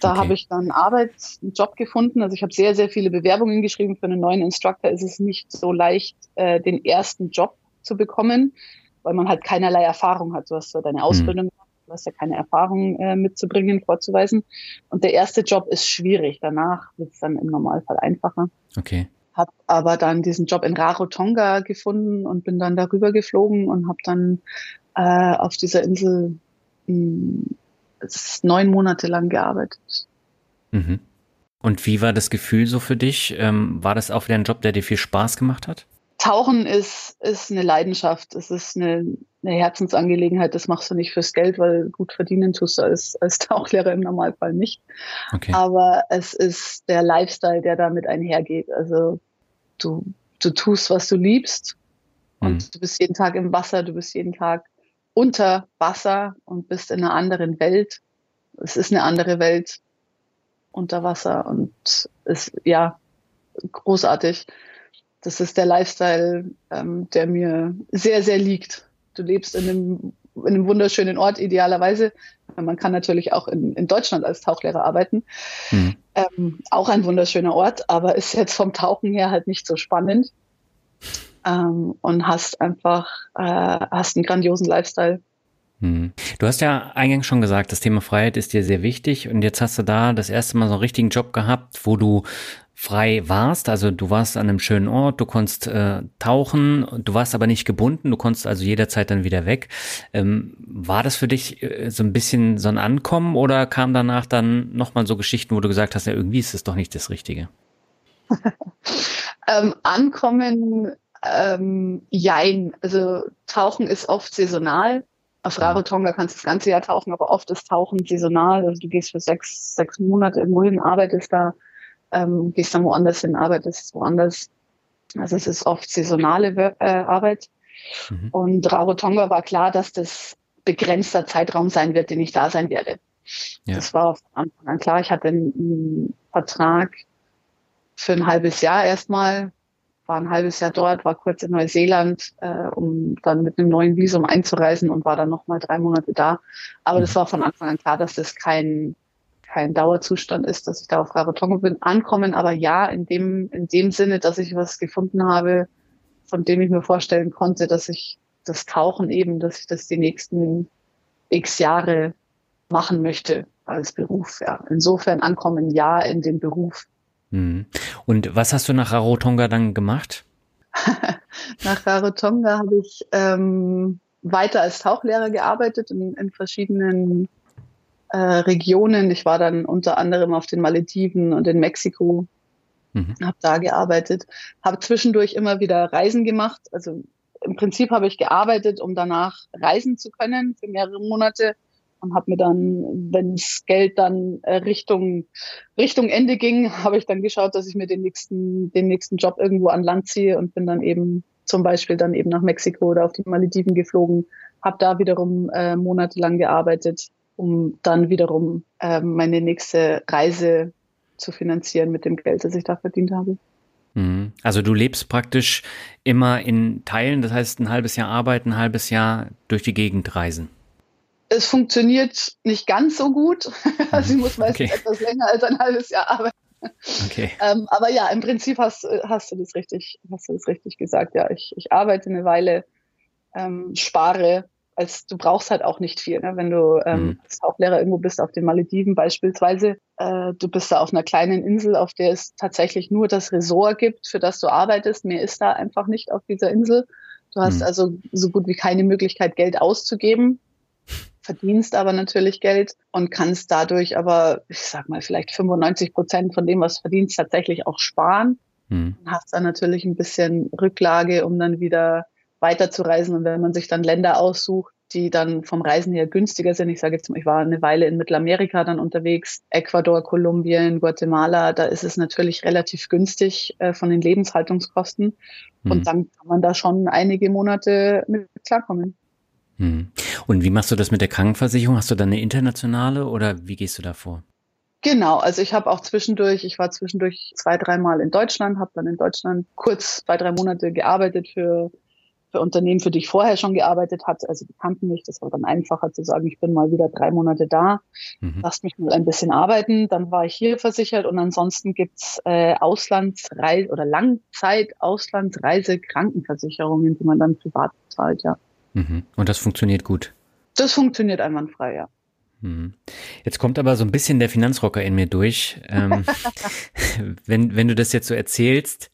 A: Da okay. habe ich dann Arbeit, einen Job gefunden. Also ich habe sehr, sehr viele Bewerbungen geschrieben. Für einen neuen Instructor ist es nicht so leicht, äh, den ersten Job zu bekommen, weil man halt keinerlei Erfahrung hat. Du hast so deine hm. Ausbildung, mhm. du hast ja keine Erfahrung äh, mitzubringen, vorzuweisen. Und der erste Job ist schwierig. Danach wird es dann im Normalfall einfacher.
B: Okay.
A: Hab aber dann diesen Job in Rarotonga gefunden und bin dann darüber geflogen und habe dann äh, auf dieser Insel mh, neun Monate lang gearbeitet.
B: Mhm. Und wie war das Gefühl so für dich? Ähm, war das auch wieder ein Job, der dir viel Spaß gemacht hat?
A: Tauchen ist, ist eine Leidenschaft. Es ist eine, eine Herzensangelegenheit. Das machst du nicht fürs Geld, weil gut verdienen tust du als, als Tauchlehrer im Normalfall nicht. Okay. Aber es ist der Lifestyle, der damit einhergeht. Also du, du tust, was du liebst. Und mhm. du bist jeden Tag im Wasser, du bist jeden Tag unter Wasser und bist in einer anderen Welt. Es ist eine andere Welt unter Wasser und ist ja großartig. Das ist der Lifestyle, ähm, der mir sehr, sehr liegt. Du lebst in einem, in einem wunderschönen Ort, idealerweise. Man kann natürlich auch in, in Deutschland als Tauchlehrer arbeiten. Mhm. Ähm, auch ein wunderschöner Ort, aber ist jetzt vom Tauchen her halt nicht so spannend ähm, und hast einfach äh, hast einen grandiosen Lifestyle.
B: Hm. Du hast ja eingangs schon gesagt, das Thema Freiheit ist dir sehr wichtig und jetzt hast du da das erste Mal so einen richtigen Job gehabt, wo du frei warst, also du warst an einem schönen Ort, du konntest äh, tauchen, du warst aber nicht gebunden, du konntest also jederzeit dann wieder weg. Ähm, war das für dich äh, so ein bisschen so ein Ankommen oder kam danach dann nochmal so Geschichten, wo du gesagt hast, ja irgendwie ist es doch nicht das Richtige?
A: ähm, Ankommen ähm, jein. Also Tauchen ist oft saisonal. Auf Rarotonga kannst du das ganze Jahr tauchen, aber oft ist Tauchen saisonal. Also du gehst für sechs, sechs Monate irgendwo hin, arbeitest da, ähm, gehst dann woanders hin, arbeitest woanders. Also es ist oft saisonale äh, Arbeit. Mhm. Und Rarotonga war klar, dass das begrenzter Zeitraum sein wird, den ich da sein werde. Ja. Das war von Anfang an klar. Ich hatte einen, einen Vertrag für ein halbes Jahr erstmal war ein halbes Jahr dort, war kurz in Neuseeland, äh, um dann mit einem neuen Visum einzureisen und war dann nochmal drei Monate da. Aber das mhm. war von Anfang an klar, dass das kein, kein Dauerzustand ist, dass ich da auf Rarotonga bin. Ankommen, aber ja, in dem, in dem Sinne, dass ich was gefunden habe, von dem ich mir vorstellen konnte, dass ich das Tauchen eben, dass ich das die nächsten x Jahre machen möchte als Beruf. Ja. Insofern ankommen, ja, in dem Beruf.
B: Mhm. Und was hast du nach Rarotonga dann gemacht?
A: nach Rarotonga habe ich ähm, weiter als Tauchlehrer gearbeitet in, in verschiedenen äh, Regionen. Ich war dann unter anderem auf den Malediven und in Mexiko, mhm. habe da gearbeitet, habe zwischendurch immer wieder Reisen gemacht. Also im Prinzip habe ich gearbeitet, um danach reisen zu können für mehrere Monate und habe mir dann, wenn das Geld dann äh, Richtung Richtung Ende ging, habe ich dann geschaut, dass ich mir den nächsten den nächsten Job irgendwo an Land ziehe und bin dann eben zum Beispiel dann eben nach Mexiko oder auf die Malediven geflogen, habe da wiederum äh, monatelang gearbeitet, um dann wiederum äh, meine nächste Reise zu finanzieren mit dem Geld, das ich da verdient habe.
B: Mhm. Also du lebst praktisch immer in Teilen, das heißt ein halbes Jahr arbeiten, ein halbes Jahr durch die Gegend reisen
A: es funktioniert nicht ganz so gut. Also ich muss meistens okay. etwas länger als ein halbes Jahr arbeiten. Okay. Ähm, aber ja, im Prinzip hast, hast du das richtig, hast du das richtig gesagt. Ja, ich, ich arbeite eine Weile, ähm, spare, als du brauchst halt auch nicht viel. Ne? Wenn du ähm, mhm. als Hauptlehrer irgendwo bist auf den Malediven beispielsweise, äh, du bist da auf einer kleinen Insel, auf der es tatsächlich nur das Resort gibt, für das du arbeitest. Mehr ist da einfach nicht auf dieser Insel. Du hast mhm. also so gut wie keine Möglichkeit, Geld auszugeben, verdienst aber natürlich Geld und kannst dadurch aber, ich sag mal, vielleicht 95 Prozent von dem, was du verdienst, tatsächlich auch sparen. Mhm. Hast dann natürlich ein bisschen Rücklage, um dann wieder weiterzureisen. Und wenn man sich dann Länder aussucht, die dann vom Reisen her günstiger sind. Ich sage jetzt mal, ich war eine Weile in Mittelamerika dann unterwegs, Ecuador, Kolumbien, Guatemala, da ist es natürlich relativ günstig äh, von den Lebenshaltungskosten. Mhm. Und dann kann man da schon einige Monate mit klarkommen.
B: Mhm. Und wie machst du das mit der Krankenversicherung? Hast du da eine internationale oder wie gehst du da vor?
A: Genau, also ich habe auch zwischendurch, ich war zwischendurch zwei, dreimal in Deutschland, habe dann in Deutschland kurz zwei, drei Monate gearbeitet für für Unternehmen, für die ich vorher schon gearbeitet hatte. Also die kannten mich. Das war dann einfacher zu sagen, ich bin mal wieder drei Monate da, mhm. lasst mich mal ein bisschen arbeiten. Dann war ich hier versichert und ansonsten gibt's äh, Auslandsreise oder Langzeit-Auslandsreise-Krankenversicherungen, die man dann privat zahlt, ja.
B: Mhm. Und das funktioniert gut?
A: Das funktioniert einwandfrei, ja.
B: Mhm. Jetzt kommt aber so ein bisschen der Finanzrocker in mir durch. Ähm, wenn, wenn du das jetzt so erzählst,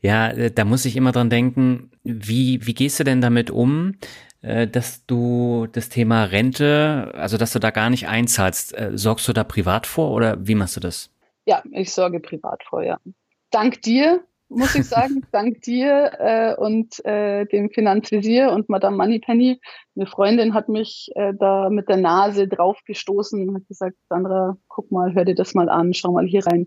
B: ja, äh, da muss ich immer dran denken, wie, wie gehst du denn damit um, äh, dass du das Thema Rente, also dass du da gar nicht einzahlst, äh, sorgst du da privat vor oder wie machst du das?
A: Ja, ich sorge privat vor, ja. Dank dir, muss ich sagen, dank dir äh, und äh, dem Finanzvisier und Madame Moneypenny. Eine Freundin hat mich äh, da mit der Nase draufgestoßen und hat gesagt, Sandra, guck mal, hör dir das mal an, schau mal hier rein.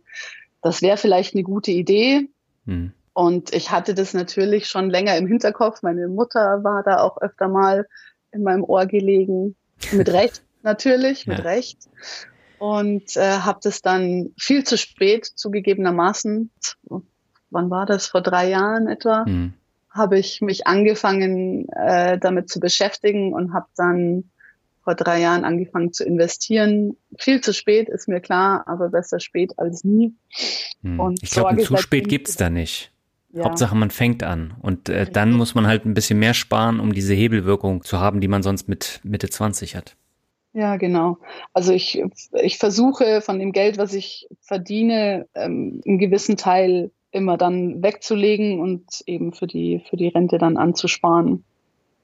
A: Das wäre vielleicht eine gute Idee. Mhm. Und ich hatte das natürlich schon länger im Hinterkopf. Meine Mutter war da auch öfter mal in meinem Ohr gelegen. Mit Recht natürlich, mit ja. Recht. Und äh, habe das dann viel zu spät zugegebenermaßen, wann war das, vor drei Jahren etwa, mhm. habe ich mich angefangen äh, damit zu beschäftigen und habe dann vor drei Jahren angefangen zu investieren. Viel zu spät, ist mir klar, aber besser spät als nie.
B: Hm. Und ich glaube, zu spät gibt's da nicht. Ja. Hauptsache, man fängt an. Und äh, dann muss man halt ein bisschen mehr sparen, um diese Hebelwirkung zu haben, die man sonst mit Mitte 20 hat.
A: Ja, genau. Also ich, ich versuche von dem Geld, was ich verdiene, ähm, einen gewissen Teil immer dann wegzulegen und eben für die, für die Rente dann anzusparen.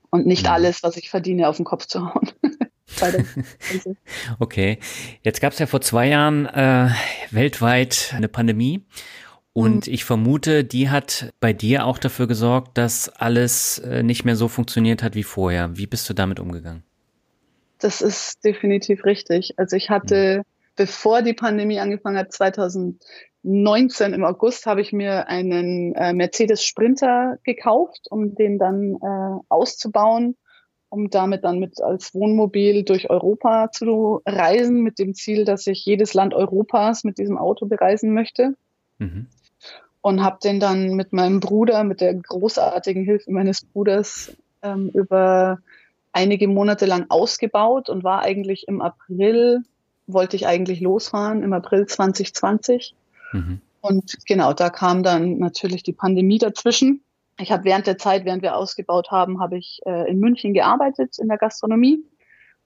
A: Und nicht ja. alles, was ich verdiene, auf den Kopf zu hauen.
B: okay. Jetzt gab es ja vor zwei Jahren äh, weltweit eine Pandemie. Und mhm. ich vermute, die hat bei dir auch dafür gesorgt, dass alles äh, nicht mehr so funktioniert hat wie vorher. Wie bist du damit umgegangen?
A: Das ist definitiv richtig. Also ich hatte, mhm. bevor die Pandemie angefangen hat, 2019 im August, habe ich mir einen äh, Mercedes Sprinter gekauft, um den dann äh, auszubauen, um damit dann mit als Wohnmobil durch Europa zu reisen, mit dem Ziel, dass ich jedes Land Europas mit diesem Auto bereisen möchte. Mhm und habe den dann mit meinem Bruder, mit der großartigen Hilfe meines Bruders ähm, über einige Monate lang ausgebaut und war eigentlich im April, wollte ich eigentlich losfahren, im April 2020. Mhm. Und genau, da kam dann natürlich die Pandemie dazwischen. Ich habe während der Zeit, während wir ausgebaut haben, habe ich äh, in München gearbeitet in der Gastronomie.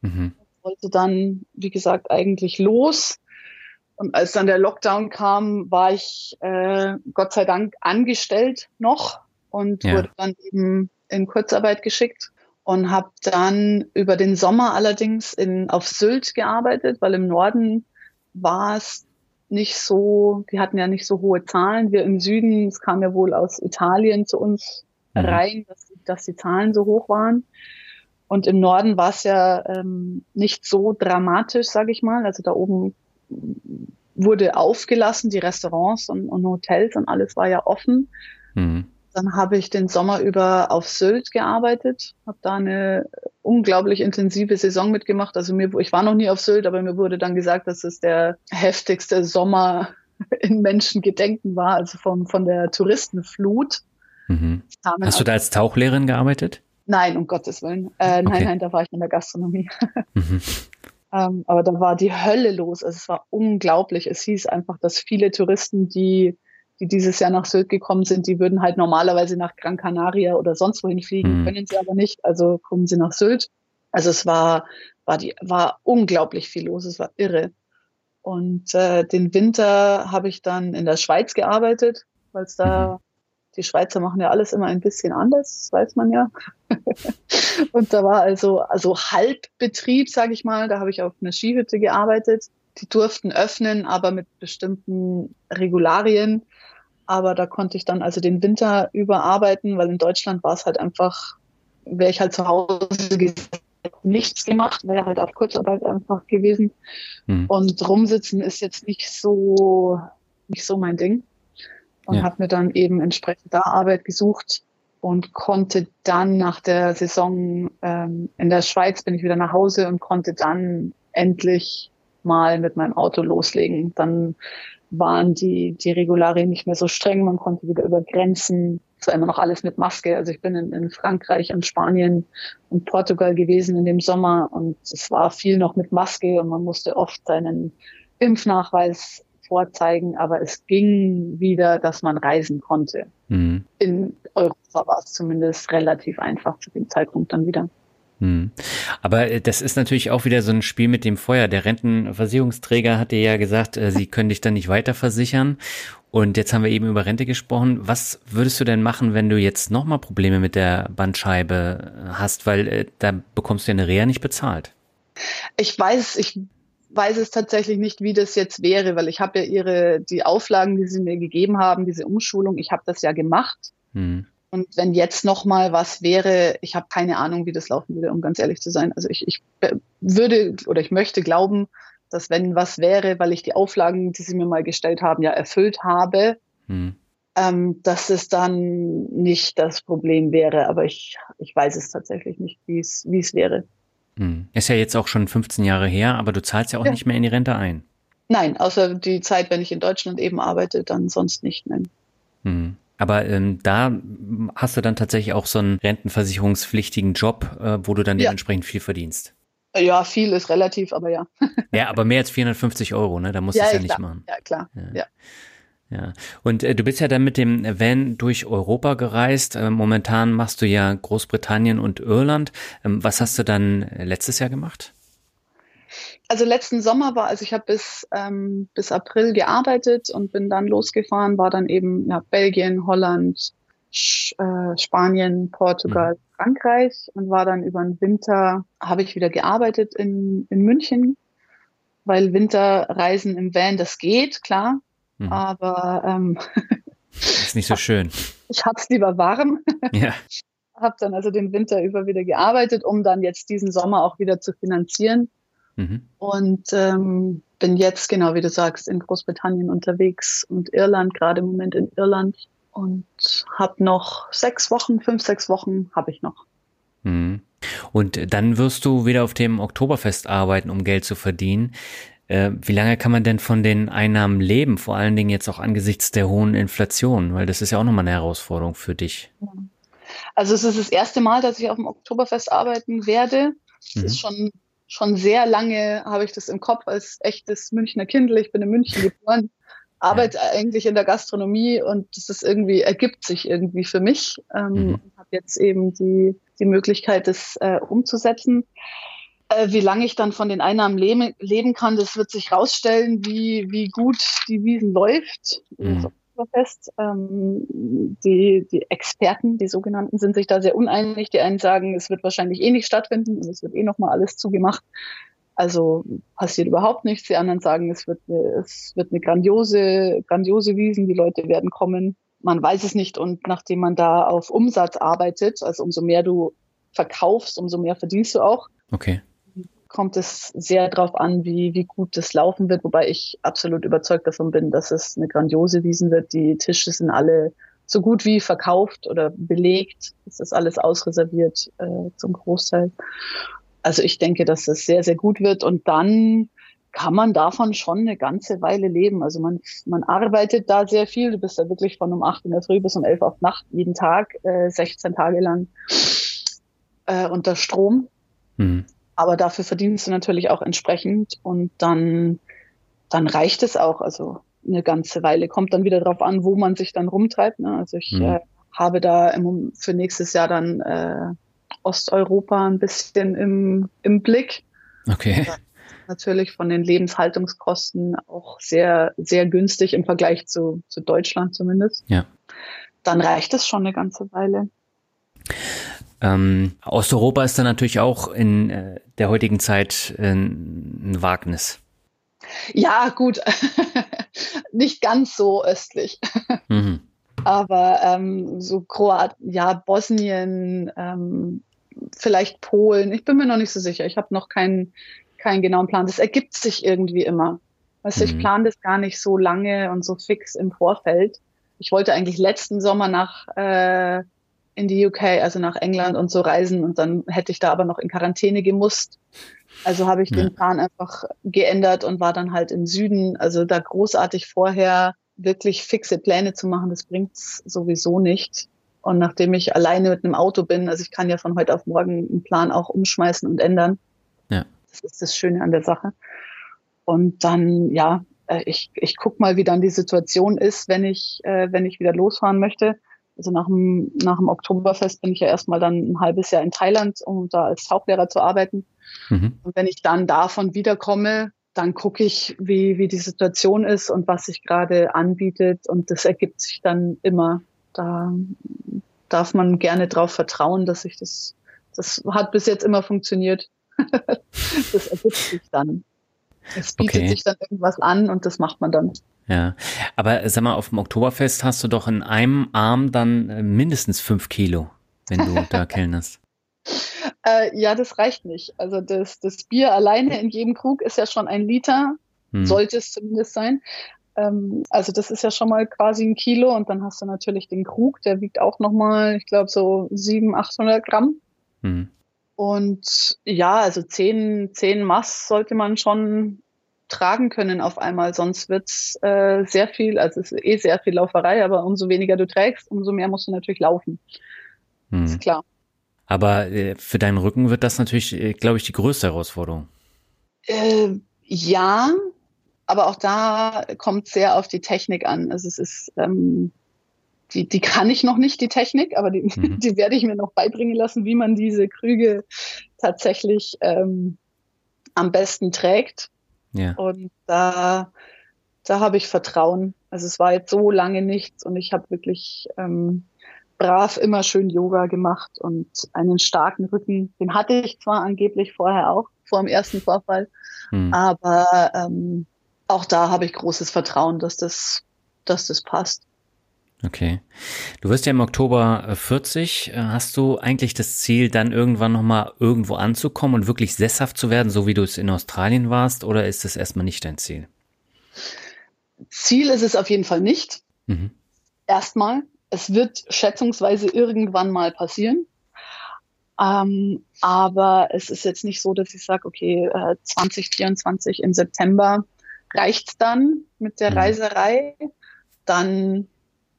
A: Mhm. Wollte dann, wie gesagt, eigentlich los und als dann der Lockdown kam, war ich äh, Gott sei Dank angestellt noch und ja. wurde dann eben in Kurzarbeit geschickt und habe dann über den Sommer allerdings in, auf Sylt gearbeitet, weil im Norden war es nicht so, die hatten ja nicht so hohe Zahlen. Wir im Süden, es kam ja wohl aus Italien zu uns mhm. rein, dass, dass die Zahlen so hoch waren. Und im Norden war es ja ähm, nicht so dramatisch, sage ich mal. Also da oben wurde aufgelassen, die Restaurants und, und Hotels und alles war ja offen. Mhm. Dann habe ich den Sommer über auf Sylt gearbeitet, habe da eine unglaublich intensive Saison mitgemacht. Also mir, ich war noch nie auf Sylt, aber mir wurde dann gesagt, dass es der heftigste Sommer in Menschengedenken war, also vom, von der Touristenflut.
B: Mhm. Hast du da als Tauchlehrerin gearbeitet?
A: Nein, um Gottes Willen. Äh, nein, okay. nein, da war ich in der Gastronomie. Mhm. Ähm, aber da war die Hölle los. Also es war unglaublich. Es hieß einfach, dass viele Touristen, die, die dieses Jahr nach Sylt gekommen sind, die würden halt normalerweise nach Gran Canaria oder sonst wohin fliegen, mhm. können sie aber nicht. Also kommen sie nach Sylt. Also es war, war die, war unglaublich viel los. Es war irre. Und äh, den Winter habe ich dann in der Schweiz gearbeitet, weil es da, mhm. die Schweizer machen ja alles immer ein bisschen anders, weiß man ja. und da war also, also Halbbetrieb, sage ich mal, da habe ich auf einer Skihütte gearbeitet. Die durften öffnen, aber mit bestimmten Regularien. Aber da konnte ich dann also den Winter überarbeiten, weil in Deutschland war es halt einfach, wäre ich halt zu Hause nichts gemacht, wäre halt auf Kurzarbeit einfach gewesen. Mhm. Und rumsitzen ist jetzt nicht so, nicht so mein Ding. Und ja. habe mir dann eben entsprechend da Arbeit gesucht und konnte dann nach der Saison ähm, in der Schweiz bin ich wieder nach Hause und konnte dann endlich mal mit meinem Auto loslegen. Dann waren die, die Regularien nicht mehr so streng, man konnte wieder über Grenzen, es war immer noch alles mit Maske. Also ich bin in, in Frankreich und Spanien und Portugal gewesen in dem Sommer und es war viel noch mit Maske und man musste oft seinen Impfnachweis vorzeigen, aber es ging wieder, dass man reisen konnte. Mhm. In Europa war es zumindest relativ einfach zu dem Zeitpunkt dann wieder.
B: Hm. Aber äh, das ist natürlich auch wieder so ein Spiel mit dem Feuer. Der Rentenversicherungsträger hat dir ja gesagt, äh, sie können dich dann nicht weiter versichern. Und jetzt haben wir eben über Rente gesprochen. Was würdest du denn machen, wenn du jetzt nochmal Probleme mit der Bandscheibe äh, hast? Weil da bekommst du ja eine Reha nicht bezahlt.
A: Ich weiß, ich weiß es tatsächlich nicht, wie das jetzt wäre, weil ich habe ja ihre, die Auflagen, die sie mir gegeben haben, diese Umschulung, ich habe das ja gemacht. Hm. Und wenn jetzt noch mal was wäre, ich habe keine Ahnung, wie das laufen würde, um ganz ehrlich zu sein. Also ich, ich würde oder ich möchte glauben, dass wenn was wäre, weil ich die Auflagen, die sie mir mal gestellt haben, ja erfüllt habe, hm. ähm, dass es dann nicht das Problem wäre. Aber ich, ich weiß es tatsächlich nicht, wie es wie es wäre.
B: Hm. Ist ja jetzt auch schon 15 Jahre her, aber du zahlst ja auch ja. nicht mehr in die Rente ein.
A: Nein, außer die Zeit, wenn ich in Deutschland eben arbeite, dann sonst nicht. Nein.
B: Hm. Aber ähm, da hast du dann tatsächlich auch so einen rentenversicherungspflichtigen Job, äh, wo du dann ja. dementsprechend viel verdienst.
A: Ja, viel ist relativ, aber ja.
B: ja, aber mehr als 450 Euro, ne? Da musst du es ja, ja nicht machen.
A: Ja, klar. Ja. ja.
B: Ja, und äh, du bist ja dann mit dem Van durch Europa gereist. Äh, momentan machst du ja Großbritannien und Irland. Ähm, was hast du dann letztes Jahr gemacht?
A: Also letzten Sommer war, also ich habe bis, ähm, bis April gearbeitet und bin dann losgefahren, war dann eben ja, Belgien, Holland, Sch, äh, Spanien, Portugal, mhm. Frankreich und war dann über den Winter, habe ich wieder gearbeitet in, in München, weil Winterreisen im Van, das geht, klar, mhm. aber ähm,
B: ist nicht so schön.
A: Ich hab's lieber warm. Ja. Hab dann also den Winter über wieder gearbeitet, um dann jetzt diesen Sommer auch wieder zu finanzieren. Mhm. Und ähm, bin jetzt, genau wie du sagst, in Großbritannien unterwegs und Irland, gerade im Moment in Irland. Und habe noch sechs Wochen, fünf, sechs Wochen habe ich noch.
B: Mhm. Und dann wirst du wieder auf dem Oktoberfest arbeiten, um Geld zu verdienen. Äh, wie lange kann man denn von den Einnahmen leben? Vor allen Dingen jetzt auch angesichts der hohen Inflation, weil das ist ja auch nochmal eine Herausforderung für dich.
A: Also es ist das erste Mal, dass ich auf dem Oktoberfest arbeiten werde. Es mhm. ist schon schon sehr lange habe ich das im Kopf als echtes Münchner Kindle. Ich bin in München geboren, arbeite ja. eigentlich in der Gastronomie und das ist irgendwie, ergibt sich irgendwie für mich. Ähm, mhm. habe jetzt eben die, die Möglichkeit, das äh, umzusetzen. Äh, wie lange ich dann von den Einnahmen leben, leben kann, das wird sich rausstellen, wie, wie gut die Wiesen läuft. Mhm. Oktoberfest. Ähm, die, die Experten, die sogenannten, sind sich da sehr uneinig. Die einen sagen, es wird wahrscheinlich eh nicht stattfinden und es wird eh nochmal alles zugemacht. Also passiert überhaupt nichts. Die anderen sagen, es wird, eine, es wird eine grandiose, grandiose Wiesen, die Leute werden kommen. Man weiß es nicht und nachdem man da auf Umsatz arbeitet, also umso mehr du verkaufst, umso mehr verdienst du auch.
B: Okay
A: kommt es sehr darauf an, wie, wie gut das laufen wird, wobei ich absolut überzeugt davon bin, dass es eine grandiose Wiesen wird. Die Tische sind alle so gut wie verkauft oder belegt. Es ist alles ausreserviert äh, zum Großteil. Also ich denke, dass es sehr, sehr gut wird und dann kann man davon schon eine ganze Weile leben. Also man, man arbeitet da sehr viel. Du bist da wirklich von um acht in der Früh bis um elf auf Nacht jeden Tag, äh, 16 Tage lang äh, unter Strom. Mhm. Aber dafür verdienst du natürlich auch entsprechend und dann, dann reicht es auch. Also eine ganze Weile. Kommt dann wieder darauf an, wo man sich dann rumtreibt. Ne? Also ich mhm. äh, habe da im, für nächstes Jahr dann äh, Osteuropa ein bisschen im, im Blick.
B: Okay.
A: natürlich von den Lebenshaltungskosten auch sehr, sehr günstig im Vergleich zu, zu Deutschland zumindest.
B: Ja.
A: Dann reicht es schon eine ganze Weile.
B: Ähm, Osteuropa ist dann natürlich auch in äh, der heutigen Zeit äh, ein Wagnis.
A: Ja, gut. Nicht ganz so östlich. Mhm. Aber ähm, so Kroat, ja, Bosnien, ähm, vielleicht Polen. Ich bin mir noch nicht so sicher. Ich habe noch keinen, keinen genauen Plan. Das ergibt sich irgendwie immer. Weißt mhm. ich plane das gar nicht so lange und so fix im Vorfeld. Ich wollte eigentlich letzten Sommer nach äh, in die UK, also nach England und so reisen und dann hätte ich da aber noch in Quarantäne gemusst. Also habe ich ja. den Plan einfach geändert und war dann halt im Süden. Also da großartig vorher wirklich fixe Pläne zu machen, das bringt's sowieso nicht. Und nachdem ich alleine mit einem Auto bin, also ich kann ja von heute auf morgen einen Plan auch umschmeißen und ändern. Ja. Das ist das Schöne an der Sache. Und dann, ja, äh, ich, ich guck mal, wie dann die Situation ist, wenn ich, äh, wenn ich wieder losfahren möchte. Also nach dem, nach dem Oktoberfest bin ich ja erstmal dann ein halbes Jahr in Thailand, um da als Tauchlehrer zu arbeiten. Mhm. Und wenn ich dann davon wiederkomme, dann gucke ich, wie, wie die Situation ist und was sich gerade anbietet. Und das ergibt sich dann immer. Da darf man gerne darauf vertrauen, dass sich das, das hat bis jetzt immer funktioniert. das ergibt sich dann. Es bietet okay. sich dann irgendwas an und das macht man dann.
B: Ja, aber sag mal, auf dem Oktoberfest hast du doch in einem Arm dann äh, mindestens fünf Kilo, wenn du da kellnerst.
A: Äh, ja, das reicht nicht. Also das, das Bier alleine in jedem Krug ist ja schon ein Liter, hm. sollte es zumindest sein. Ähm, also das ist ja schon mal quasi ein Kilo und dann hast du natürlich den Krug, der wiegt auch nochmal, ich glaube so 700, 800 Gramm. Hm. Und ja, also zehn, zehn Mass sollte man schon tragen können auf einmal, sonst wird's äh, sehr viel, also es ist eh sehr viel Lauferei, aber umso weniger du trägst, umso mehr musst du natürlich laufen. Hm. Ist klar.
B: Aber äh, für deinen Rücken wird das natürlich, äh, glaube ich, die größte Herausforderung.
A: Äh, ja, aber auch da kommt sehr auf die Technik an. Also es ist, ähm, die, die kann ich noch nicht, die Technik, aber die, mhm. die werde ich mir noch beibringen lassen, wie man diese Krüge tatsächlich ähm, am besten trägt. Ja. Und da, da habe ich Vertrauen. Also es war jetzt so lange nichts und ich habe wirklich ähm, brav immer schön Yoga gemacht und einen starken Rücken. Den hatte ich zwar angeblich vorher auch, vor dem ersten Vorfall, hm. aber ähm, auch da habe ich großes Vertrauen, dass das, dass das passt.
B: Okay. Du wirst ja im Oktober 40. Äh, äh, hast du eigentlich das Ziel, dann irgendwann nochmal irgendwo anzukommen und wirklich sesshaft zu werden, so wie du es in Australien warst, oder ist das erstmal nicht dein Ziel?
A: Ziel ist es auf jeden Fall nicht. Mhm. Erstmal es wird schätzungsweise irgendwann mal passieren. Ähm, aber es ist jetzt nicht so, dass ich sage, okay, äh, 2024 im September reicht's dann mit der mhm. Reiserei. Dann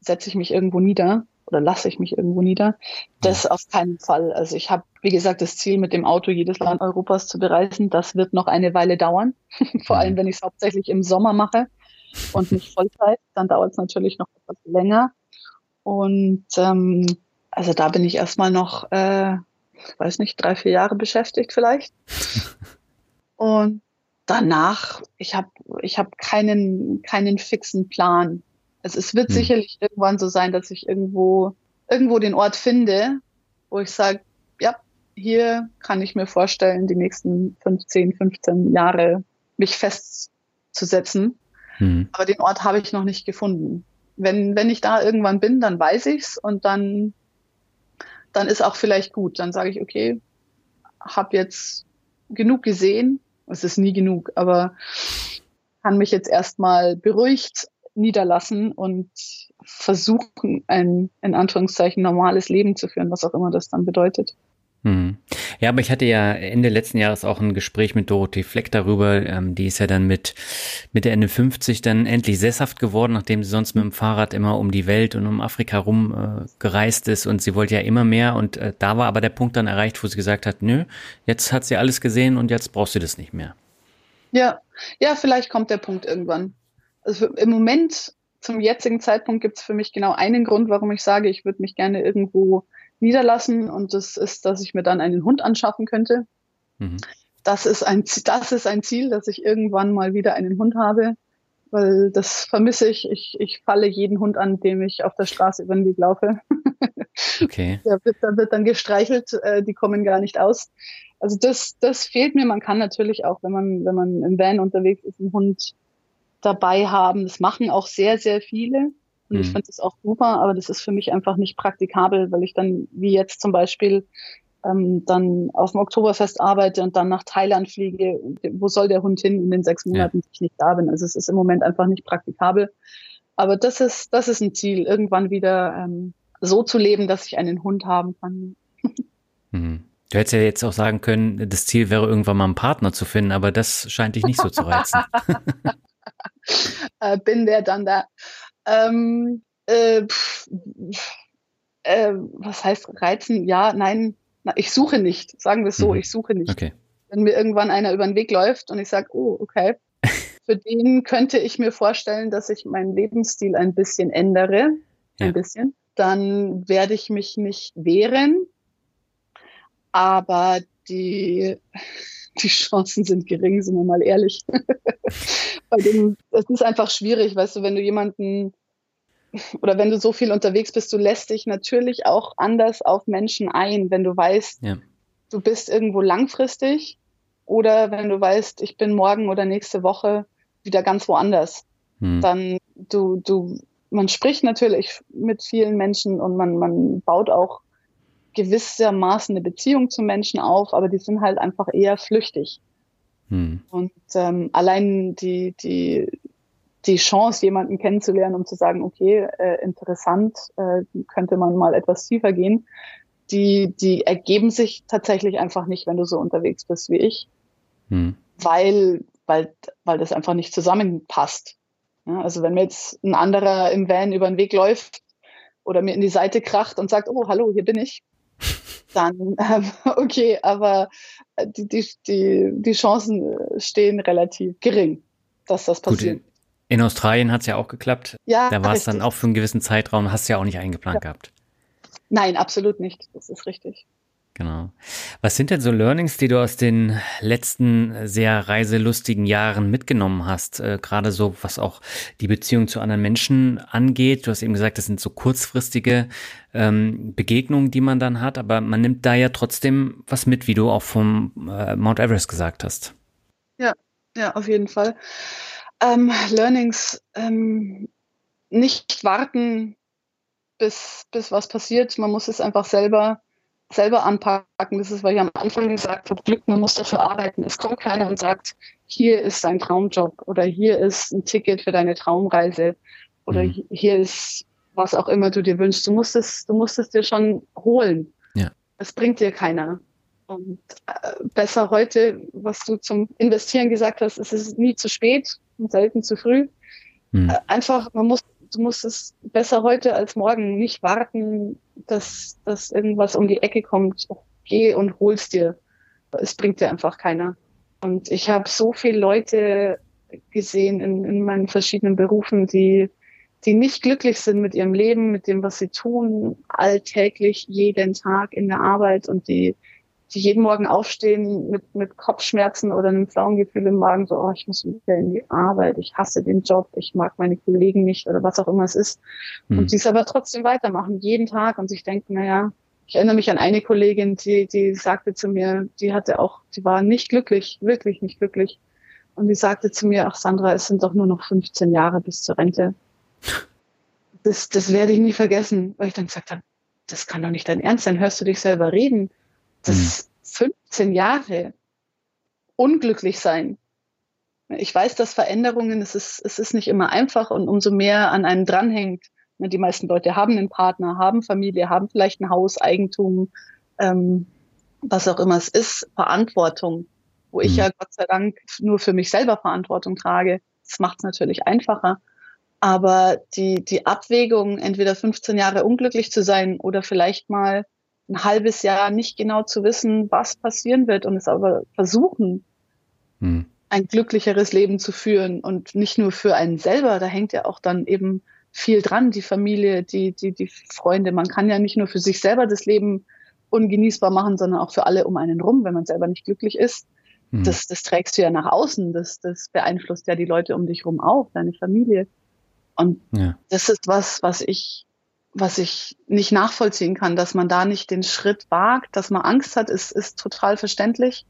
A: setze ich mich irgendwo nieder oder lasse ich mich irgendwo nieder. Das auf keinen Fall. Also ich habe, wie gesagt, das Ziel, mit dem Auto jedes Land Europas zu bereisen. Das wird noch eine Weile dauern. Vor allem, mhm. wenn ich es hauptsächlich im Sommer mache und nicht Vollzeit, dann dauert es natürlich noch etwas länger. Und ähm, also da bin ich erstmal noch, äh, weiß nicht, drei, vier Jahre beschäftigt vielleicht. Und danach, ich habe ich hab keinen, keinen fixen Plan. Also es wird hm. sicherlich irgendwann so sein, dass ich irgendwo, irgendwo den Ort finde, wo ich sage, ja, hier kann ich mir vorstellen, die nächsten 15, 15 Jahre mich festzusetzen. Hm. Aber den Ort habe ich noch nicht gefunden wenn, wenn ich da irgendwann bin, dann weiß ich's und dann, dann ist auch vielleicht gut. Dann sage ich, okay, habe jetzt genug gesehen. Es ist nie genug, aber kann mich jetzt erstmal beruhigt niederlassen und versuchen, ein in Anführungszeichen normales Leben zu führen, was auch immer das dann bedeutet.
B: Hm. Ja, aber ich hatte ja Ende letzten Jahres auch ein Gespräch mit Dorothee Fleck darüber. Ähm, die ist ja dann mit Mitte Ende 50 dann endlich sesshaft geworden, nachdem sie sonst mit dem Fahrrad immer um die Welt und um Afrika rum äh, gereist ist und sie wollte ja immer mehr und äh, da war aber der Punkt dann erreicht, wo sie gesagt hat, nö, jetzt hat sie alles gesehen und jetzt brauchst du das nicht mehr.
A: Ja, ja, vielleicht kommt der Punkt irgendwann. Also im Moment, zum jetzigen Zeitpunkt gibt es für mich genau einen Grund, warum ich sage, ich würde mich gerne irgendwo niederlassen und das ist, dass ich mir dann einen Hund anschaffen könnte. Mhm. das ist ein, das ist ein Ziel, dass ich irgendwann mal wieder einen Hund habe, weil das vermisse ich. Ich, ich falle jeden Hund an, dem ich auf der Straße über den Weg laufe.
B: Okay.
A: Der wird, da wird dann gestreichelt, äh, die kommen gar nicht aus. Also das, das fehlt mir. Man kann natürlich auch, wenn man, wenn man im Van unterwegs ist, einen Hund dabei haben. Das machen auch sehr, sehr viele. Und mhm. ich finde das auch super, aber das ist für mich einfach nicht praktikabel, weil ich dann, wie jetzt zum Beispiel, ähm, dann auf dem Oktoberfest arbeite und dann nach Thailand fliege. Wo soll der Hund hin in den sechs Monaten, ja. die ich nicht da bin? Also es ist im Moment einfach nicht praktikabel. Aber das ist, das ist ein Ziel, irgendwann wieder ähm, so zu leben, dass ich einen Hund haben kann.
B: Mhm. Du hättest ja jetzt auch sagen können, das Ziel wäre irgendwann mal einen Partner zu finden, aber das scheint dich nicht so zu reizen.
A: äh, bin der dann da. Ähm, äh, pff, äh, was heißt reizen? Ja, nein, na, ich suche nicht. Sagen wir es so, mhm. ich suche nicht.
B: Okay.
A: Wenn mir irgendwann einer über den Weg läuft und ich sage, oh, okay, für den könnte ich mir vorstellen, dass ich meinen Lebensstil ein bisschen ändere, ja. ein bisschen, dann werde ich mich nicht wehren. Aber die, die Chancen sind gering, sind wir mal ehrlich. Bei dem, das ist einfach schwierig, weißt du, wenn du jemanden oder wenn du so viel unterwegs bist, du lässt dich natürlich auch anders auf Menschen ein, wenn du weißt, ja. du bist irgendwo langfristig oder wenn du weißt, ich bin morgen oder nächste Woche wieder ganz woanders. Hm. Dann du, du, man spricht natürlich mit vielen Menschen und man, man baut auch gewissermaßen eine Beziehung zu Menschen auf, aber die sind halt einfach eher flüchtig. Hm. Und ähm, allein die, die, die Chance, jemanden kennenzulernen, um zu sagen, okay, äh, interessant, äh, könnte man mal etwas tiefer gehen, die, die ergeben sich tatsächlich einfach nicht, wenn du so unterwegs bist wie ich, hm. weil, weil, weil das einfach nicht zusammenpasst. Ja, also wenn mir jetzt ein anderer im Van über den Weg läuft oder mir in die Seite kracht und sagt, oh, hallo, hier bin ich, dann ähm, okay, aber die, die, die, die Chancen stehen relativ gering, dass das passiert.
B: Gut, in Australien hat es ja auch geklappt. Ja, da war es dann auch für einen gewissen Zeitraum, hast du ja auch nicht eingeplant ja. gehabt.
A: Nein, absolut nicht. Das ist richtig.
B: Genau. Was sind denn so Learnings, die du aus den letzten sehr reiselustigen Jahren mitgenommen hast? Äh, Gerade so, was auch die Beziehung zu anderen Menschen angeht. Du hast eben gesagt, das sind so kurzfristige ähm, Begegnungen, die man dann hat, aber man nimmt da ja trotzdem was mit, wie du auch vom äh, Mount Everest gesagt hast.
A: Ja, ja, auf jeden Fall. Ähm, Learnings, ähm, nicht warten, bis, bis was passiert. Man muss es einfach selber, selber anpacken. Das ist, was ich am Anfang gesagt habe, Glück, man muss dafür arbeiten. Es kommt keiner und sagt, hier ist dein Traumjob oder hier ist ein Ticket für deine Traumreise oder mhm. hier ist was auch immer du dir wünschst. Du musst es, du musst es dir schon holen.
B: Ja.
A: Es bringt dir keiner. Und äh, besser heute, was du zum Investieren gesagt hast, es ist nie zu spät selten zu früh. Hm. Äh, einfach, man muss, du musst es besser heute als morgen nicht warten, dass, dass irgendwas um die Ecke kommt. Geh und hol's dir. Es bringt dir einfach keiner. Und ich habe so viele Leute gesehen in, in meinen verschiedenen Berufen, die, die nicht glücklich sind mit ihrem Leben, mit dem, was sie tun, alltäglich, jeden Tag in der Arbeit und die die jeden Morgen aufstehen mit, mit Kopfschmerzen oder einem flauen Gefühl im Magen, so, oh, ich muss wieder in die Arbeit, ich hasse den Job, ich mag meine Kollegen nicht oder was auch immer es ist. Mhm. Und die es aber trotzdem weitermachen, jeden Tag und sich denken, naja, ich erinnere mich an eine Kollegin, die, die sagte zu mir, die hatte auch, die war nicht glücklich, wirklich nicht glücklich. Und die sagte zu mir, ach Sandra, es sind doch nur noch 15 Jahre bis zur Rente. Das, das werde ich nie vergessen, weil ich dann gesagt habe, das kann doch nicht dein Ernst sein, hörst du dich selber reden? Das mhm. 15 Jahre unglücklich sein. Ich weiß, dass Veränderungen, es ist, es ist nicht immer einfach und umso mehr an einem dranhängt. Die meisten Leute haben einen Partner, haben Familie, haben vielleicht ein Haus, Eigentum, ähm, was auch immer es ist, Verantwortung, wo ich mhm. ja Gott sei Dank nur für mich selber Verantwortung trage. Das macht es natürlich einfacher. Aber die, die Abwägung, entweder 15 Jahre unglücklich zu sein oder vielleicht mal ein halbes Jahr nicht genau zu wissen, was passieren wird und es aber versuchen, hm. ein glücklicheres Leben zu führen und nicht nur für einen selber, da hängt ja auch dann eben viel dran, die Familie, die, die, die Freunde. Man kann ja nicht nur für sich selber das Leben ungenießbar machen, sondern auch für alle um einen rum, wenn man selber nicht glücklich ist. mhm. das, das trägst du ja nach außen, das, das beeinflusst ja die Leute um dich rum auch, deine Familie. Und ja. das ist was, was ich, was ich nicht nachvollziehen kann, dass man da nicht den Schritt wagt, dass man Angst hat, ist, ist total verständlich.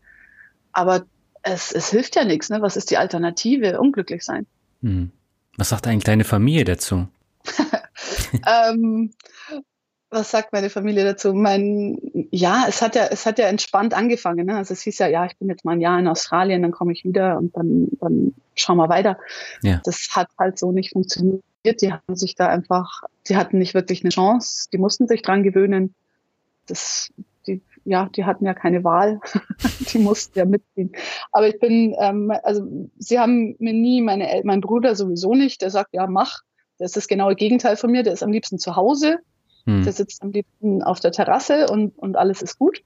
A: Aber es, es hilft ja nichts, ne? Was ist die Alternative? Unglücklich sein.
B: Hm. Was sagt eigentlich deine Familie dazu?
A: ähm, was sagt meine Familie dazu? Mein, ja, es hat ja, es hat ja entspannt angefangen. Ne? Also es hieß ja, ja, ich bin jetzt mal ein Jahr in Australien, dann komme ich wieder und dann, dann schauen wir weiter. Ja. Das hat halt so nicht funktioniert. Die haben sich da einfach, die hatten nicht wirklich eine Chance. Die mussten sich dran gewöhnen. Das, die, ja, die hatten ja keine Wahl. die mussten ja mitziehen. Aber ich bin, ähm, also sie haben mir nie, meine El mein Bruder sowieso nicht, der sagt, ja, mach. Das ist das genaue Gegenteil von mir. Der ist am liebsten zu Hause hm. Der sitzt am liebsten auf der Terrasse und, und alles ist gut.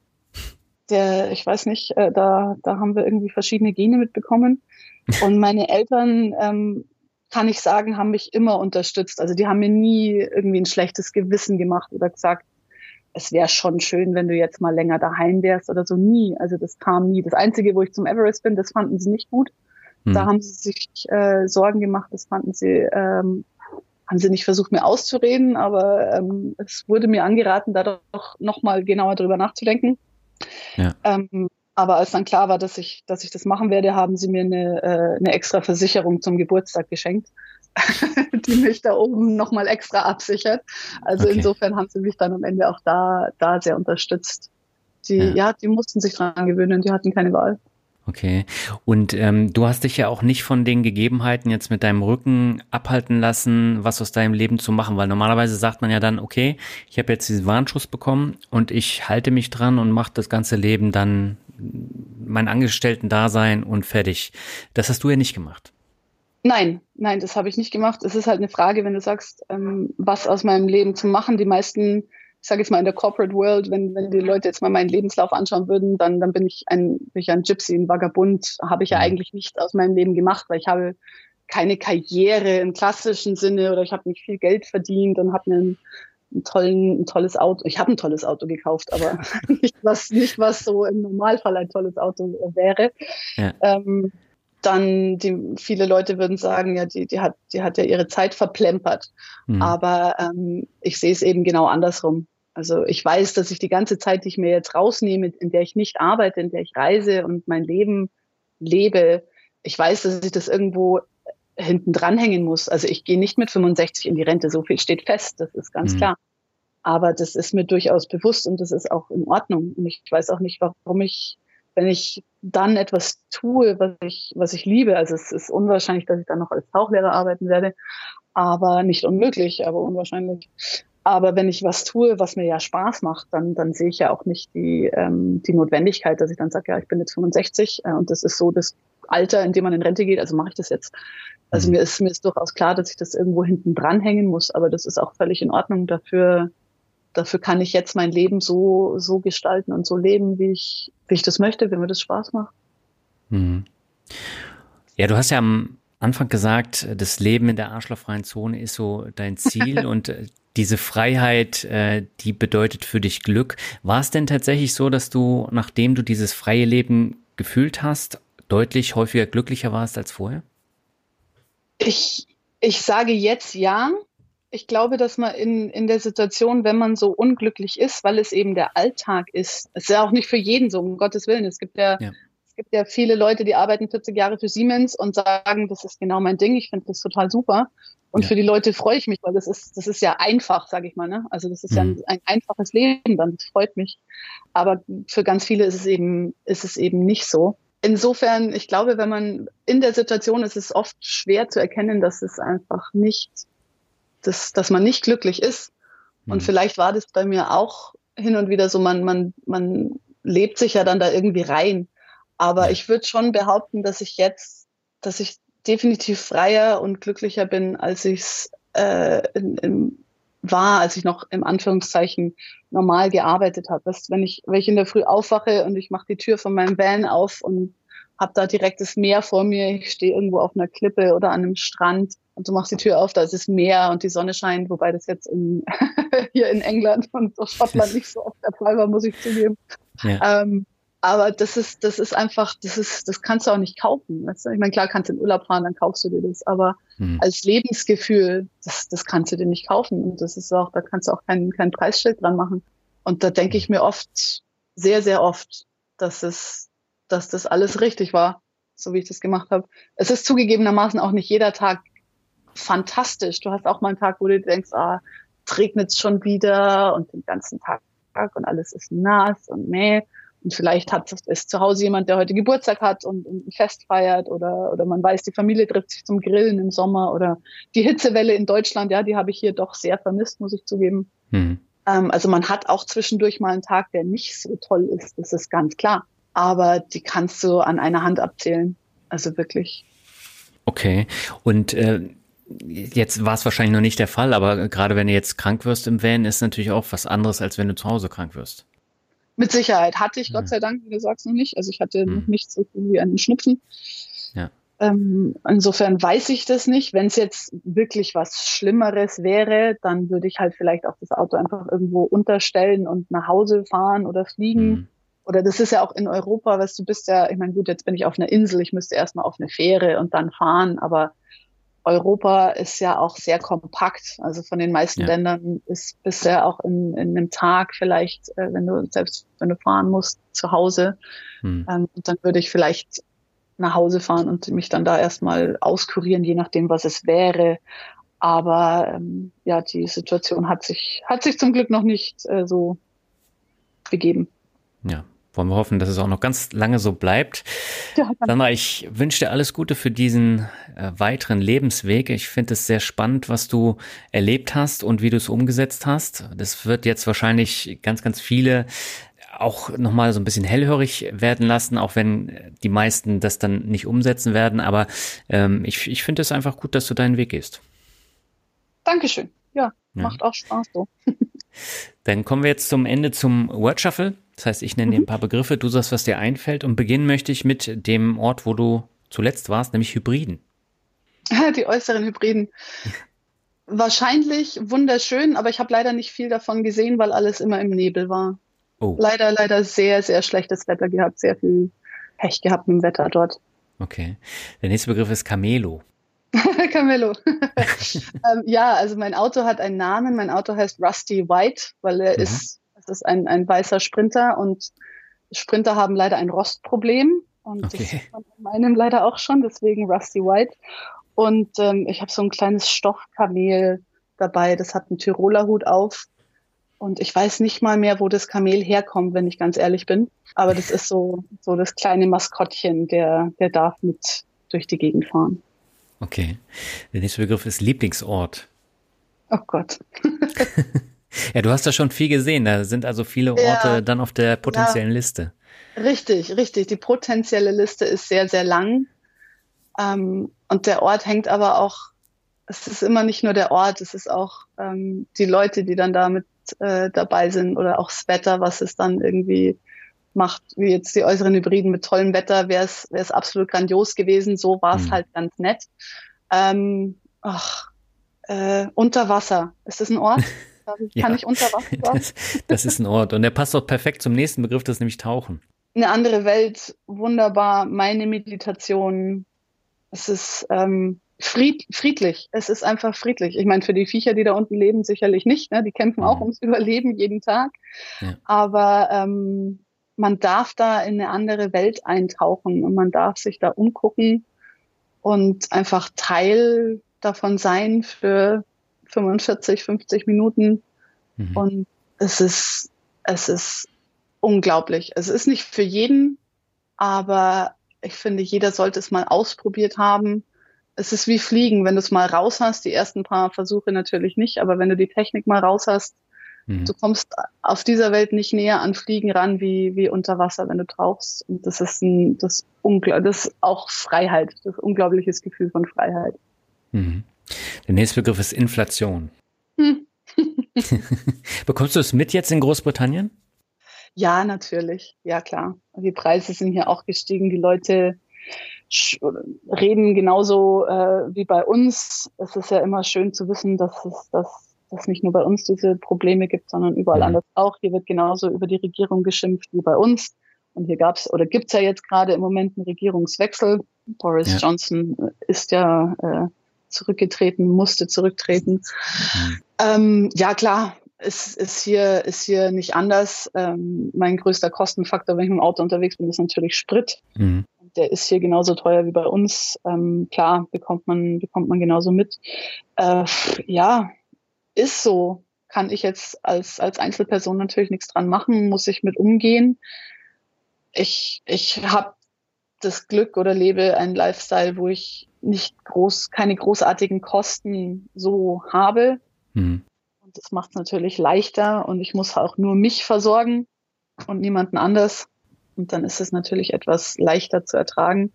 A: Der, ich weiß nicht, äh, da, da haben wir irgendwie verschiedene Gene mitbekommen. Und meine Eltern, ähm, kann ich sagen, haben mich immer unterstützt. Also die haben mir nie irgendwie ein schlechtes Gewissen gemacht oder gesagt, es wäre schon schön, wenn du jetzt mal länger daheim wärst oder so. Nie. Also das kam nie. Das Einzige, wo ich zum Everest bin, das fanden sie nicht gut. Hm. Da haben sie sich äh, Sorgen gemacht. Das fanden sie ähm, haben sie nicht versucht, mir auszureden, aber ähm, es wurde mir angeraten, da doch nochmal genauer drüber nachzudenken. Ja. Ähm, aber als dann klar war, dass ich, dass ich das machen werde, haben sie mir eine, äh, eine extra Versicherung zum Geburtstag geschenkt, die mich da oben nochmal extra absichert. Also okay. insofern haben sie mich dann am Ende auch da, da sehr unterstützt. Die, ja. ja, die mussten sich dran gewöhnen, die hatten keine Wahl.
B: Okay. Und ähm, du hast dich ja auch nicht von den Gegebenheiten jetzt mit deinem Rücken abhalten lassen, was aus deinem Leben zu machen, weil normalerweise sagt man ja dann, okay, ich habe jetzt diesen Warnschuss bekommen und ich halte mich dran und mache das ganze Leben dann mein Angestellten-Dasein und fertig. Das hast du ja nicht gemacht.
A: Nein, nein, das habe ich nicht gemacht. Es ist halt eine Frage, wenn du sagst, ähm, was aus meinem Leben zu machen. Die meisten ich sage jetzt mal in der Corporate World, wenn, wenn die Leute jetzt mal meinen Lebenslauf anschauen würden, dann, dann bin ich ein, bin ich ein Gypsy, ein Vagabund, habe ich ja mhm. eigentlich nicht aus meinem Leben gemacht, weil ich habe keine Karriere im klassischen Sinne oder ich habe nicht viel Geld verdient und habe einen, tollen, ein tolles Auto. Ich habe ein tolles Auto gekauft, aber nicht was, nicht was so im Normalfall ein tolles Auto wäre. Ja. Ähm, dann die, viele Leute würden sagen, ja, die, die, hat, die hat ja ihre Zeit verplempert. Mhm. Aber ähm, ich sehe es eben genau andersrum. Also ich weiß, dass ich die ganze Zeit, die ich mir jetzt rausnehme, in der ich nicht arbeite, in der ich reise und mein Leben lebe, ich weiß, dass ich das irgendwo hinten dranhängen muss. Also ich gehe nicht mit 65 in die Rente, so viel steht fest, das ist ganz mhm. klar. Aber das ist mir durchaus bewusst und das ist auch in Ordnung. Und ich weiß auch nicht, warum ich, wenn ich dann etwas tue, was ich, was ich liebe, also es ist unwahrscheinlich, dass ich dann noch als Tauchlehrer arbeiten werde, aber nicht unmöglich, aber unwahrscheinlich. Aber wenn ich was tue, was mir ja Spaß macht, dann, dann sehe ich ja auch nicht die, ähm, die Notwendigkeit, dass ich dann sage, ja, ich bin jetzt 65 äh, und das ist so das Alter, in dem man in Rente geht, also mache ich das jetzt. Also mhm. mir ist mir ist durchaus klar, dass ich das irgendwo hinten dranhängen muss, aber das ist auch völlig in Ordnung. Dafür, dafür kann ich jetzt mein Leben so, so gestalten und so leben, wie ich, wie ich das möchte, wenn mir das Spaß macht.
B: Mhm. Ja, du hast ja am Anfang gesagt, das Leben in der arschlochfreien Zone ist so dein Ziel und äh, diese Freiheit, äh, die bedeutet für dich Glück. War es denn tatsächlich so, dass du, nachdem du dieses freie Leben gefühlt hast, deutlich häufiger glücklicher warst als vorher?
A: Ich, ich sage jetzt ja. Ich glaube, dass man in, in der Situation, wenn man so unglücklich ist, weil es eben der Alltag ist, es ist ja auch nicht für jeden so, um Gottes Willen. Es gibt ja, ja. Es gibt ja viele Leute, die arbeiten 40 Jahre für Siemens und sagen, das ist genau mein Ding, ich finde das total super. Und ja. für die Leute freue ich mich, weil das ist, das ist ja einfach, sage ich mal. Ne? Also das ist mhm. ja ein, ein, einfaches Leben, dann das freut mich. Aber für ganz viele ist es eben, ist es eben nicht so. Insofern, ich glaube, wenn man in der Situation ist, ist es oft schwer zu erkennen, dass es einfach nicht, dass, dass man nicht glücklich ist. Mhm. Und vielleicht war das bei mir auch hin und wieder so, man, man, man lebt sich ja dann da irgendwie rein. Aber ich würde schon behaupten, dass ich jetzt, dass ich definitiv freier und glücklicher bin, als ich es äh, in, in, war, als ich noch im Anführungszeichen normal gearbeitet habe. Wenn ich, wenn ich in der Früh aufwache und ich mache die Tür von meinem Van auf und habe da direkt das Meer vor mir, ich stehe irgendwo auf einer Klippe oder an einem Strand und du machst die Tür auf, da ist das Meer und die Sonne scheint, wobei das jetzt in, hier in England und Schottland nicht so oft der Fall war, muss ich zugeben. Ja. Ähm, Aber das ist, das ist einfach, das ist, das kannst du auch nicht kaufen. Weißt du? Ich meine, klar kannst du in Urlaub fahren, dann kaufst du dir das, aber hm. als Lebensgefühl, das, das kannst du dir nicht kaufen. Und das ist auch, da kannst du auch kein, kein Preisschild dran machen. Und da denke ich mir oft, sehr, sehr oft, dass es, dass das alles richtig war, so wie ich das gemacht habe. Es ist zugegebenermaßen auch nicht jeder Tag fantastisch. Du hast auch mal einen Tag, wo du denkst, ah, regnet es schon wieder und den ganzen Tag und alles ist nass und mäh. Und vielleicht hat es zu Hause jemand, der heute Geburtstag hat und, und ein Fest feiert oder, oder man weiß, die Familie trifft sich zum Grillen im Sommer oder die Hitzewelle in Deutschland, ja, die habe ich hier doch sehr vermisst, muss ich zugeben. Mhm. Ähm, also man hat auch zwischendurch mal einen Tag, der nicht so toll ist, das ist ganz klar. Aber die kannst du an einer Hand abzählen. Also wirklich.
B: Okay. Und äh, Jetzt war es wahrscheinlich noch nicht der Fall, aber gerade wenn du jetzt krank wirst im Van, ist natürlich auch was anderes, als wenn du zu Hause krank wirst.
A: Mit Sicherheit. Hatte ich, Gott sei Dank, wie du sagst, noch nicht. Also ich hatte hm. noch nicht so viel wie einen Schnupfen. Ja. Ähm, insofern weiß ich das nicht. Wenn es jetzt wirklich was Schlimmeres wäre, dann würde ich halt vielleicht auch das Auto einfach irgendwo unterstellen und nach Hause fahren oder fliegen. Hm. Oder das ist ja auch in Europa, was du bist ja, ich meine, gut, jetzt bin ich auf einer Insel, ich müsste erstmal auf eine Fähre und dann fahren, aber Europa ist ja auch sehr kompakt. Also von den meisten ja. Ländern ist bisher auch in, in einem Tag vielleicht, äh, wenn du selbst wenn du fahren musst, zu Hause, hm. ähm, dann würde ich vielleicht nach Hause fahren und mich dann da erstmal auskurieren, je nachdem, was es wäre. Aber ähm, ja, die Situation hat sich, hat sich zum Glück noch nicht äh, so begeben.
B: Ja, wollen wir hoffen, dass es auch noch ganz lange so bleibt. Ja, Sandra, ich wünsche dir alles Gute für diesen äh, weiteren Lebensweg. Ich finde es sehr spannend, was du erlebt hast und wie du es umgesetzt hast. Das wird jetzt wahrscheinlich ganz, ganz viele auch nochmal so ein bisschen hellhörig werden lassen, auch wenn die meisten das dann nicht umsetzen werden. Aber ähm, ich, ich finde es einfach gut, dass du deinen Weg gehst.
A: Dankeschön. Ja, ja. macht auch Spaß so.
B: Dann kommen wir jetzt zum Ende zum Word Shuffle. Das heißt, ich nenne dir ein mhm. paar Begriffe, du sagst, was dir einfällt und beginnen möchte ich mit dem Ort, wo du zuletzt warst, nämlich Hybriden.
A: Die äußeren Hybriden. Wahrscheinlich wunderschön, aber ich habe leider nicht viel davon gesehen, weil alles immer im Nebel war. Oh. Leider, leider sehr, sehr schlechtes Wetter gehabt, sehr viel Pech gehabt mit dem Wetter dort.
B: Okay. Der nächste Begriff ist Camelo.
A: Camelo. ähm, ja, also mein Auto hat einen Namen. Mein Auto heißt Rusty White, weil er mhm. ist ist ein, ein weißer Sprinter und Sprinter haben leider ein Rostproblem. Und okay. das ist von meinem leider auch schon, deswegen Rusty White. Und ähm, ich habe so ein kleines Stoffkamel dabei, das hat einen Tiroler Hut auf. Und ich weiß nicht mal mehr, wo das Kamel herkommt, wenn ich ganz ehrlich bin. Aber das ist so, so das kleine Maskottchen, der, der darf mit durch die Gegend fahren.
B: Okay. Der nächste Begriff ist Lieblingsort.
A: Oh Gott.
B: Ja, du hast da schon viel gesehen. Da sind also viele Orte ja, dann auf der potenziellen ja. Liste.
A: Richtig, richtig. Die potenzielle Liste ist sehr, sehr lang. Ähm, und der Ort hängt aber auch, es ist immer nicht nur der Ort, es ist auch ähm, die Leute, die dann da mit äh, dabei sind oder auch das Wetter, was es dann irgendwie macht, wie jetzt die äußeren Hybriden mit tollem Wetter, wäre es absolut grandios gewesen. So war es hm. halt ganz nett. Ähm, ach, äh, unter Wasser. Ist das ein Ort? Kann ja, ich unter Wasser
B: das, das ist ein Ort. Und der passt auch perfekt zum nächsten Begriff, das ist nämlich Tauchen.
A: Eine andere Welt, wunderbar. Meine Meditation. Es ist ähm, fried, friedlich. Es ist einfach friedlich. Ich meine, für die Viecher, die da unten leben, sicherlich nicht. Ne? Die kämpfen mhm. auch ums Überleben jeden Tag. Ja. Aber ähm, man darf da in eine andere Welt eintauchen und man darf sich da umgucken und einfach Teil davon sein für 45, 50 Minuten. Mhm. Und es ist, es ist unglaublich. Es ist nicht für jeden, aber ich finde, jeder sollte es mal ausprobiert haben. Es ist wie Fliegen, wenn du es mal raus hast, die ersten paar Versuche natürlich nicht, aber wenn du die Technik mal raus hast, mhm. du kommst auf dieser Welt nicht näher an Fliegen ran wie, wie unter Wasser, wenn du tauchst. Und das ist ein, das, das ist auch Freiheit, das unglaubliches Gefühl von Freiheit.
B: Mhm. Der nächste Begriff ist Inflation. Hm. Bekommst du es mit jetzt in Großbritannien?
A: Ja, natürlich. Ja, klar. Die Preise sind hier auch gestiegen. Die Leute reden genauso äh, wie bei uns. Es ist ja immer schön zu wissen, dass es dass, dass nicht nur bei uns diese Probleme gibt, sondern überall mhm. anders auch. Hier wird genauso über die Regierung geschimpft wie bei uns. Und hier gab es oder gibt es ja jetzt gerade im Moment einen Regierungswechsel. Boris ja. Johnson ist ja äh, zurückgetreten, musste zurücktreten. Mhm. Ähm, ja, klar, es ist hier, ist hier nicht anders. Ähm, mein größter Kostenfaktor, wenn ich mit dem Auto unterwegs bin, ist natürlich Sprit. Mhm. Der ist hier genauso teuer wie bei uns. Ähm, klar, bekommt man, bekommt man genauso mit. Äh, ja, ist so. Kann ich jetzt als, als Einzelperson natürlich nichts dran machen, muss ich mit umgehen. Ich, ich habe das Glück oder lebe einen Lifestyle, wo ich nicht groß, keine großartigen Kosten so habe. Mhm. Und das macht es natürlich leichter und ich muss auch nur mich versorgen und niemanden anders. Und dann ist es natürlich etwas leichter zu ertragen.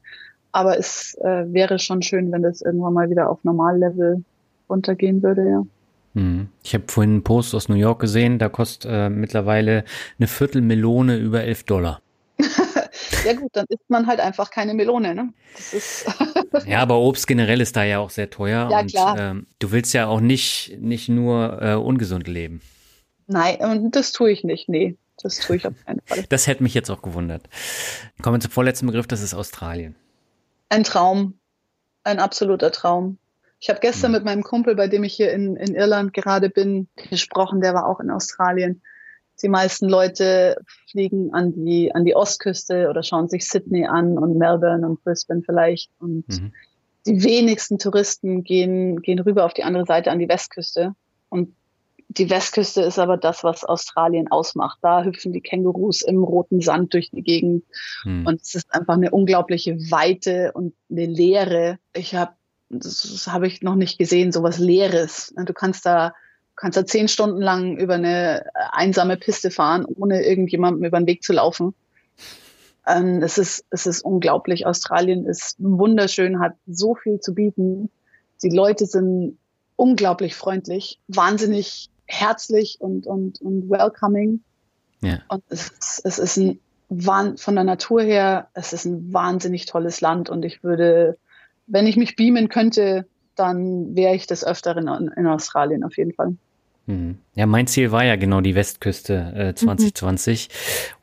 A: Aber es äh, wäre schon schön, wenn das irgendwann mal wieder auf Normallevel runtergehen würde, ja.
B: Mhm. Ich habe vorhin einen Post aus New York gesehen, da kostet äh, mittlerweile eine Viertelmelone über 11 Dollar.
A: Ja gut, dann isst man halt einfach keine Melone. Ne? Das ist
B: ja, aber Obst generell ist da ja auch sehr teuer.
A: Ja, und, klar.
B: Ähm, du willst ja auch nicht, nicht nur äh, ungesund leben.
A: Nein, und das tue ich nicht. Nee, das tue ich auf keinen Fall.
B: Das hätte mich jetzt auch gewundert. Kommen wir zum vorletzten Begriff, das ist Australien.
A: Ein Traum. Ein absoluter Traum. Ich habe gestern hm. mit meinem Kumpel, bei dem ich hier in, in Irland gerade bin, gesprochen, der war auch in Australien. Die meisten Leute fliegen an die, an die Ostküste oder schauen sich Sydney an und Melbourne und Brisbane vielleicht. Und mhm. die wenigsten Touristen gehen, gehen rüber auf die andere Seite an die Westküste. Und die Westküste ist aber das, was Australien ausmacht. Da hüpfen die Kängurus im roten Sand durch die Gegend. Mhm. Und es ist einfach eine unglaubliche Weite und eine Leere. Ich habe, das habe ich noch nicht gesehen, sowas Leeres. Du kannst da kannst da zehn Stunden lang über eine einsame Piste fahren, ohne irgendjemandem über den Weg zu laufen. Ähm, es, ist, es ist unglaublich. Australien ist wunderschön, hat so viel zu bieten. Die Leute sind unglaublich freundlich, wahnsinnig herzlich und, und, und welcoming. Ja. Und es, es ist ein von der Natur her, es ist ein wahnsinnig tolles Land und ich würde, wenn ich mich beamen könnte, dann wäre ich des Öfteren in, Australien auf jeden Fall.
B: Mhm. Ja, mein Ziel war ja genau die Westküste äh, 2020 mhm.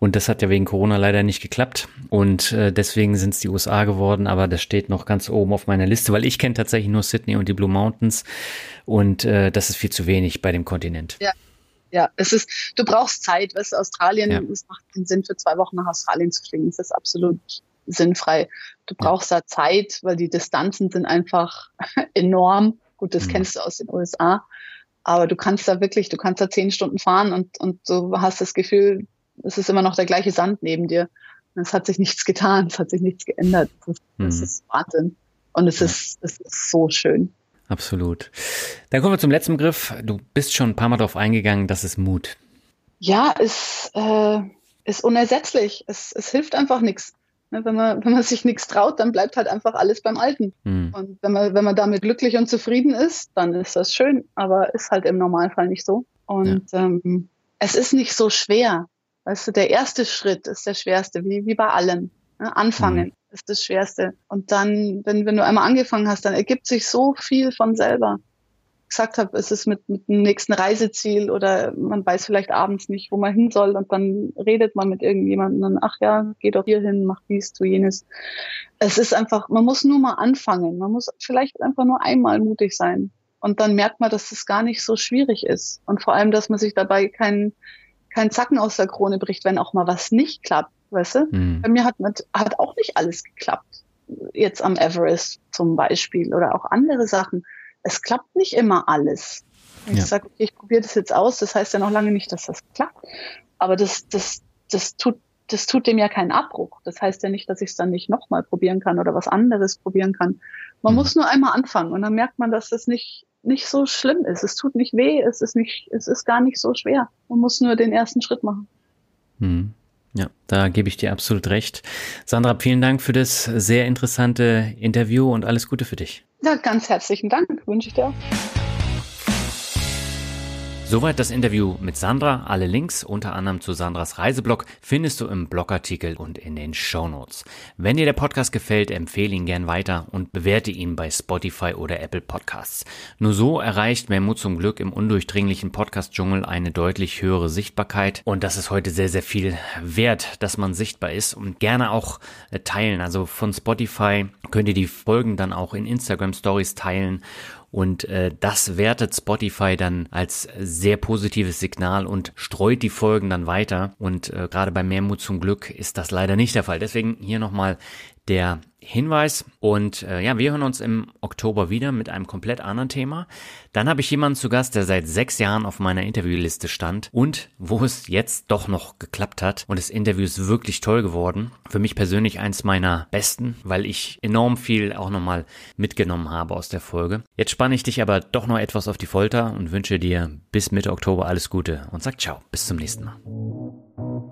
B: und das hat ja wegen Corona leider nicht geklappt und äh, deswegen sind es die USA geworden, aber das steht noch ganz oben auf meiner Liste, weil ich kenne tatsächlich nur Sydney und die Blue Mountains und äh, das ist viel zu wenig bei dem Kontinent.
A: Ja. Ja, es ist, du brauchst Zeit, weißt Australien, ja. es macht keinen Sinn, für zwei Wochen nach Australien zu fliegen. Das ist absolut sinnfrei. Du brauchst da Zeit, weil die Distanzen sind einfach enorm. Gut, das mhm. kennst du aus den USA. Aber du kannst da wirklich, du kannst da zehn Stunden fahren und, und du hast das Gefühl, es ist immer noch der gleiche Sand neben dir. Es hat sich nichts getan, es hat sich nichts geändert. Das, das mhm. ist Wahnsinn. Und es, ja. ist, es ist so schön.
B: Absolut. Dann kommen wir zum letzten Begriff. Du bist schon ein paar Mal darauf eingegangen, das ist Mut.
A: Ja, es äh, ist unersetzlich. Es, es hilft einfach nichts. Ne, wenn man, wenn man sich nichts traut, dann bleibt halt einfach alles beim Alten. Mhm. Und wenn man, wenn man damit glücklich und zufrieden ist, dann ist das schön, aber ist halt im Normalfall nicht so. Und ja. ähm, es ist nicht so schwer. Weißt du, der erste Schritt ist der schwerste, wie, wie bei allem. Ne? Anfangen mhm. ist das Schwerste. Und dann, wenn, wenn du einmal angefangen hast, dann ergibt sich so viel von selber gesagt habe, es ist mit, mit dem nächsten Reiseziel oder man weiß vielleicht abends nicht, wo man hin soll und dann redet man mit irgendjemandem und ach ja, geh doch hier hin, mach dies, tu jenes. Es ist einfach, man muss nur mal anfangen. Man muss vielleicht einfach nur einmal mutig sein. Und dann merkt man, dass es gar nicht so schwierig ist. Und vor allem, dass man sich dabei keinen kein Zacken aus der Krone bricht, wenn auch mal was nicht klappt, weißt du? Mhm. Bei mir hat, hat auch nicht alles geklappt. Jetzt am Everest zum Beispiel oder auch andere Sachen es klappt nicht immer alles. Ja. ich sage, okay, ich probiere das jetzt aus, das heißt ja noch lange nicht, dass das klappt. Aber das, das, das tut, das tut dem ja keinen Abbruch. Das heißt ja nicht, dass ich es dann nicht nochmal probieren kann oder was anderes probieren kann. Man mhm. muss nur einmal anfangen und dann merkt man, dass das nicht, nicht so schlimm ist. Es tut nicht weh, es ist nicht, es ist gar nicht so schwer. Man muss nur den ersten Schritt machen.
B: Mhm. Ja, da gebe ich dir absolut recht. Sandra, vielen Dank für das sehr interessante Interview und alles Gute für dich.
A: Ja, ganz herzlichen Dank, wünsche ich dir.
B: Soweit das Interview mit Sandra. Alle Links, unter anderem zu Sandras Reiseblog, findest du im Blogartikel und in den Shownotes. Wenn dir der Podcast gefällt, empfehle ihn gern weiter und bewerte ihn bei Spotify oder Apple Podcasts. Nur so erreicht mehr Mut zum Glück im undurchdringlichen Podcast-Dschungel eine deutlich höhere Sichtbarkeit. Und das ist heute sehr, sehr viel wert, dass man sichtbar ist und gerne auch äh, teilen. Also von Spotify könnt ihr die Folgen dann auch in Instagram Stories teilen und äh, das wertet Spotify dann als sehr positives Signal und streut die Folgen dann weiter. Und äh, gerade bei Mehrmut zum Glück ist das leider nicht der Fall. Deswegen hier nochmal der Hinweis. Und äh, ja, wir hören uns im Oktober wieder mit einem komplett anderen Thema. Dann habe ich jemanden zu Gast, der seit sechs Jahren auf meiner Interviewliste stand und wo es jetzt doch noch geklappt hat. Und das Interview ist wirklich toll geworden. Für mich persönlich eins meiner besten, weil ich enorm viel auch nochmal mitgenommen habe aus der Folge. Jetzt spanne ich dich aber doch noch etwas auf die Folter und wünsche dir bis Mitte Oktober alles Gute und sag ciao. Bis zum nächsten Mal.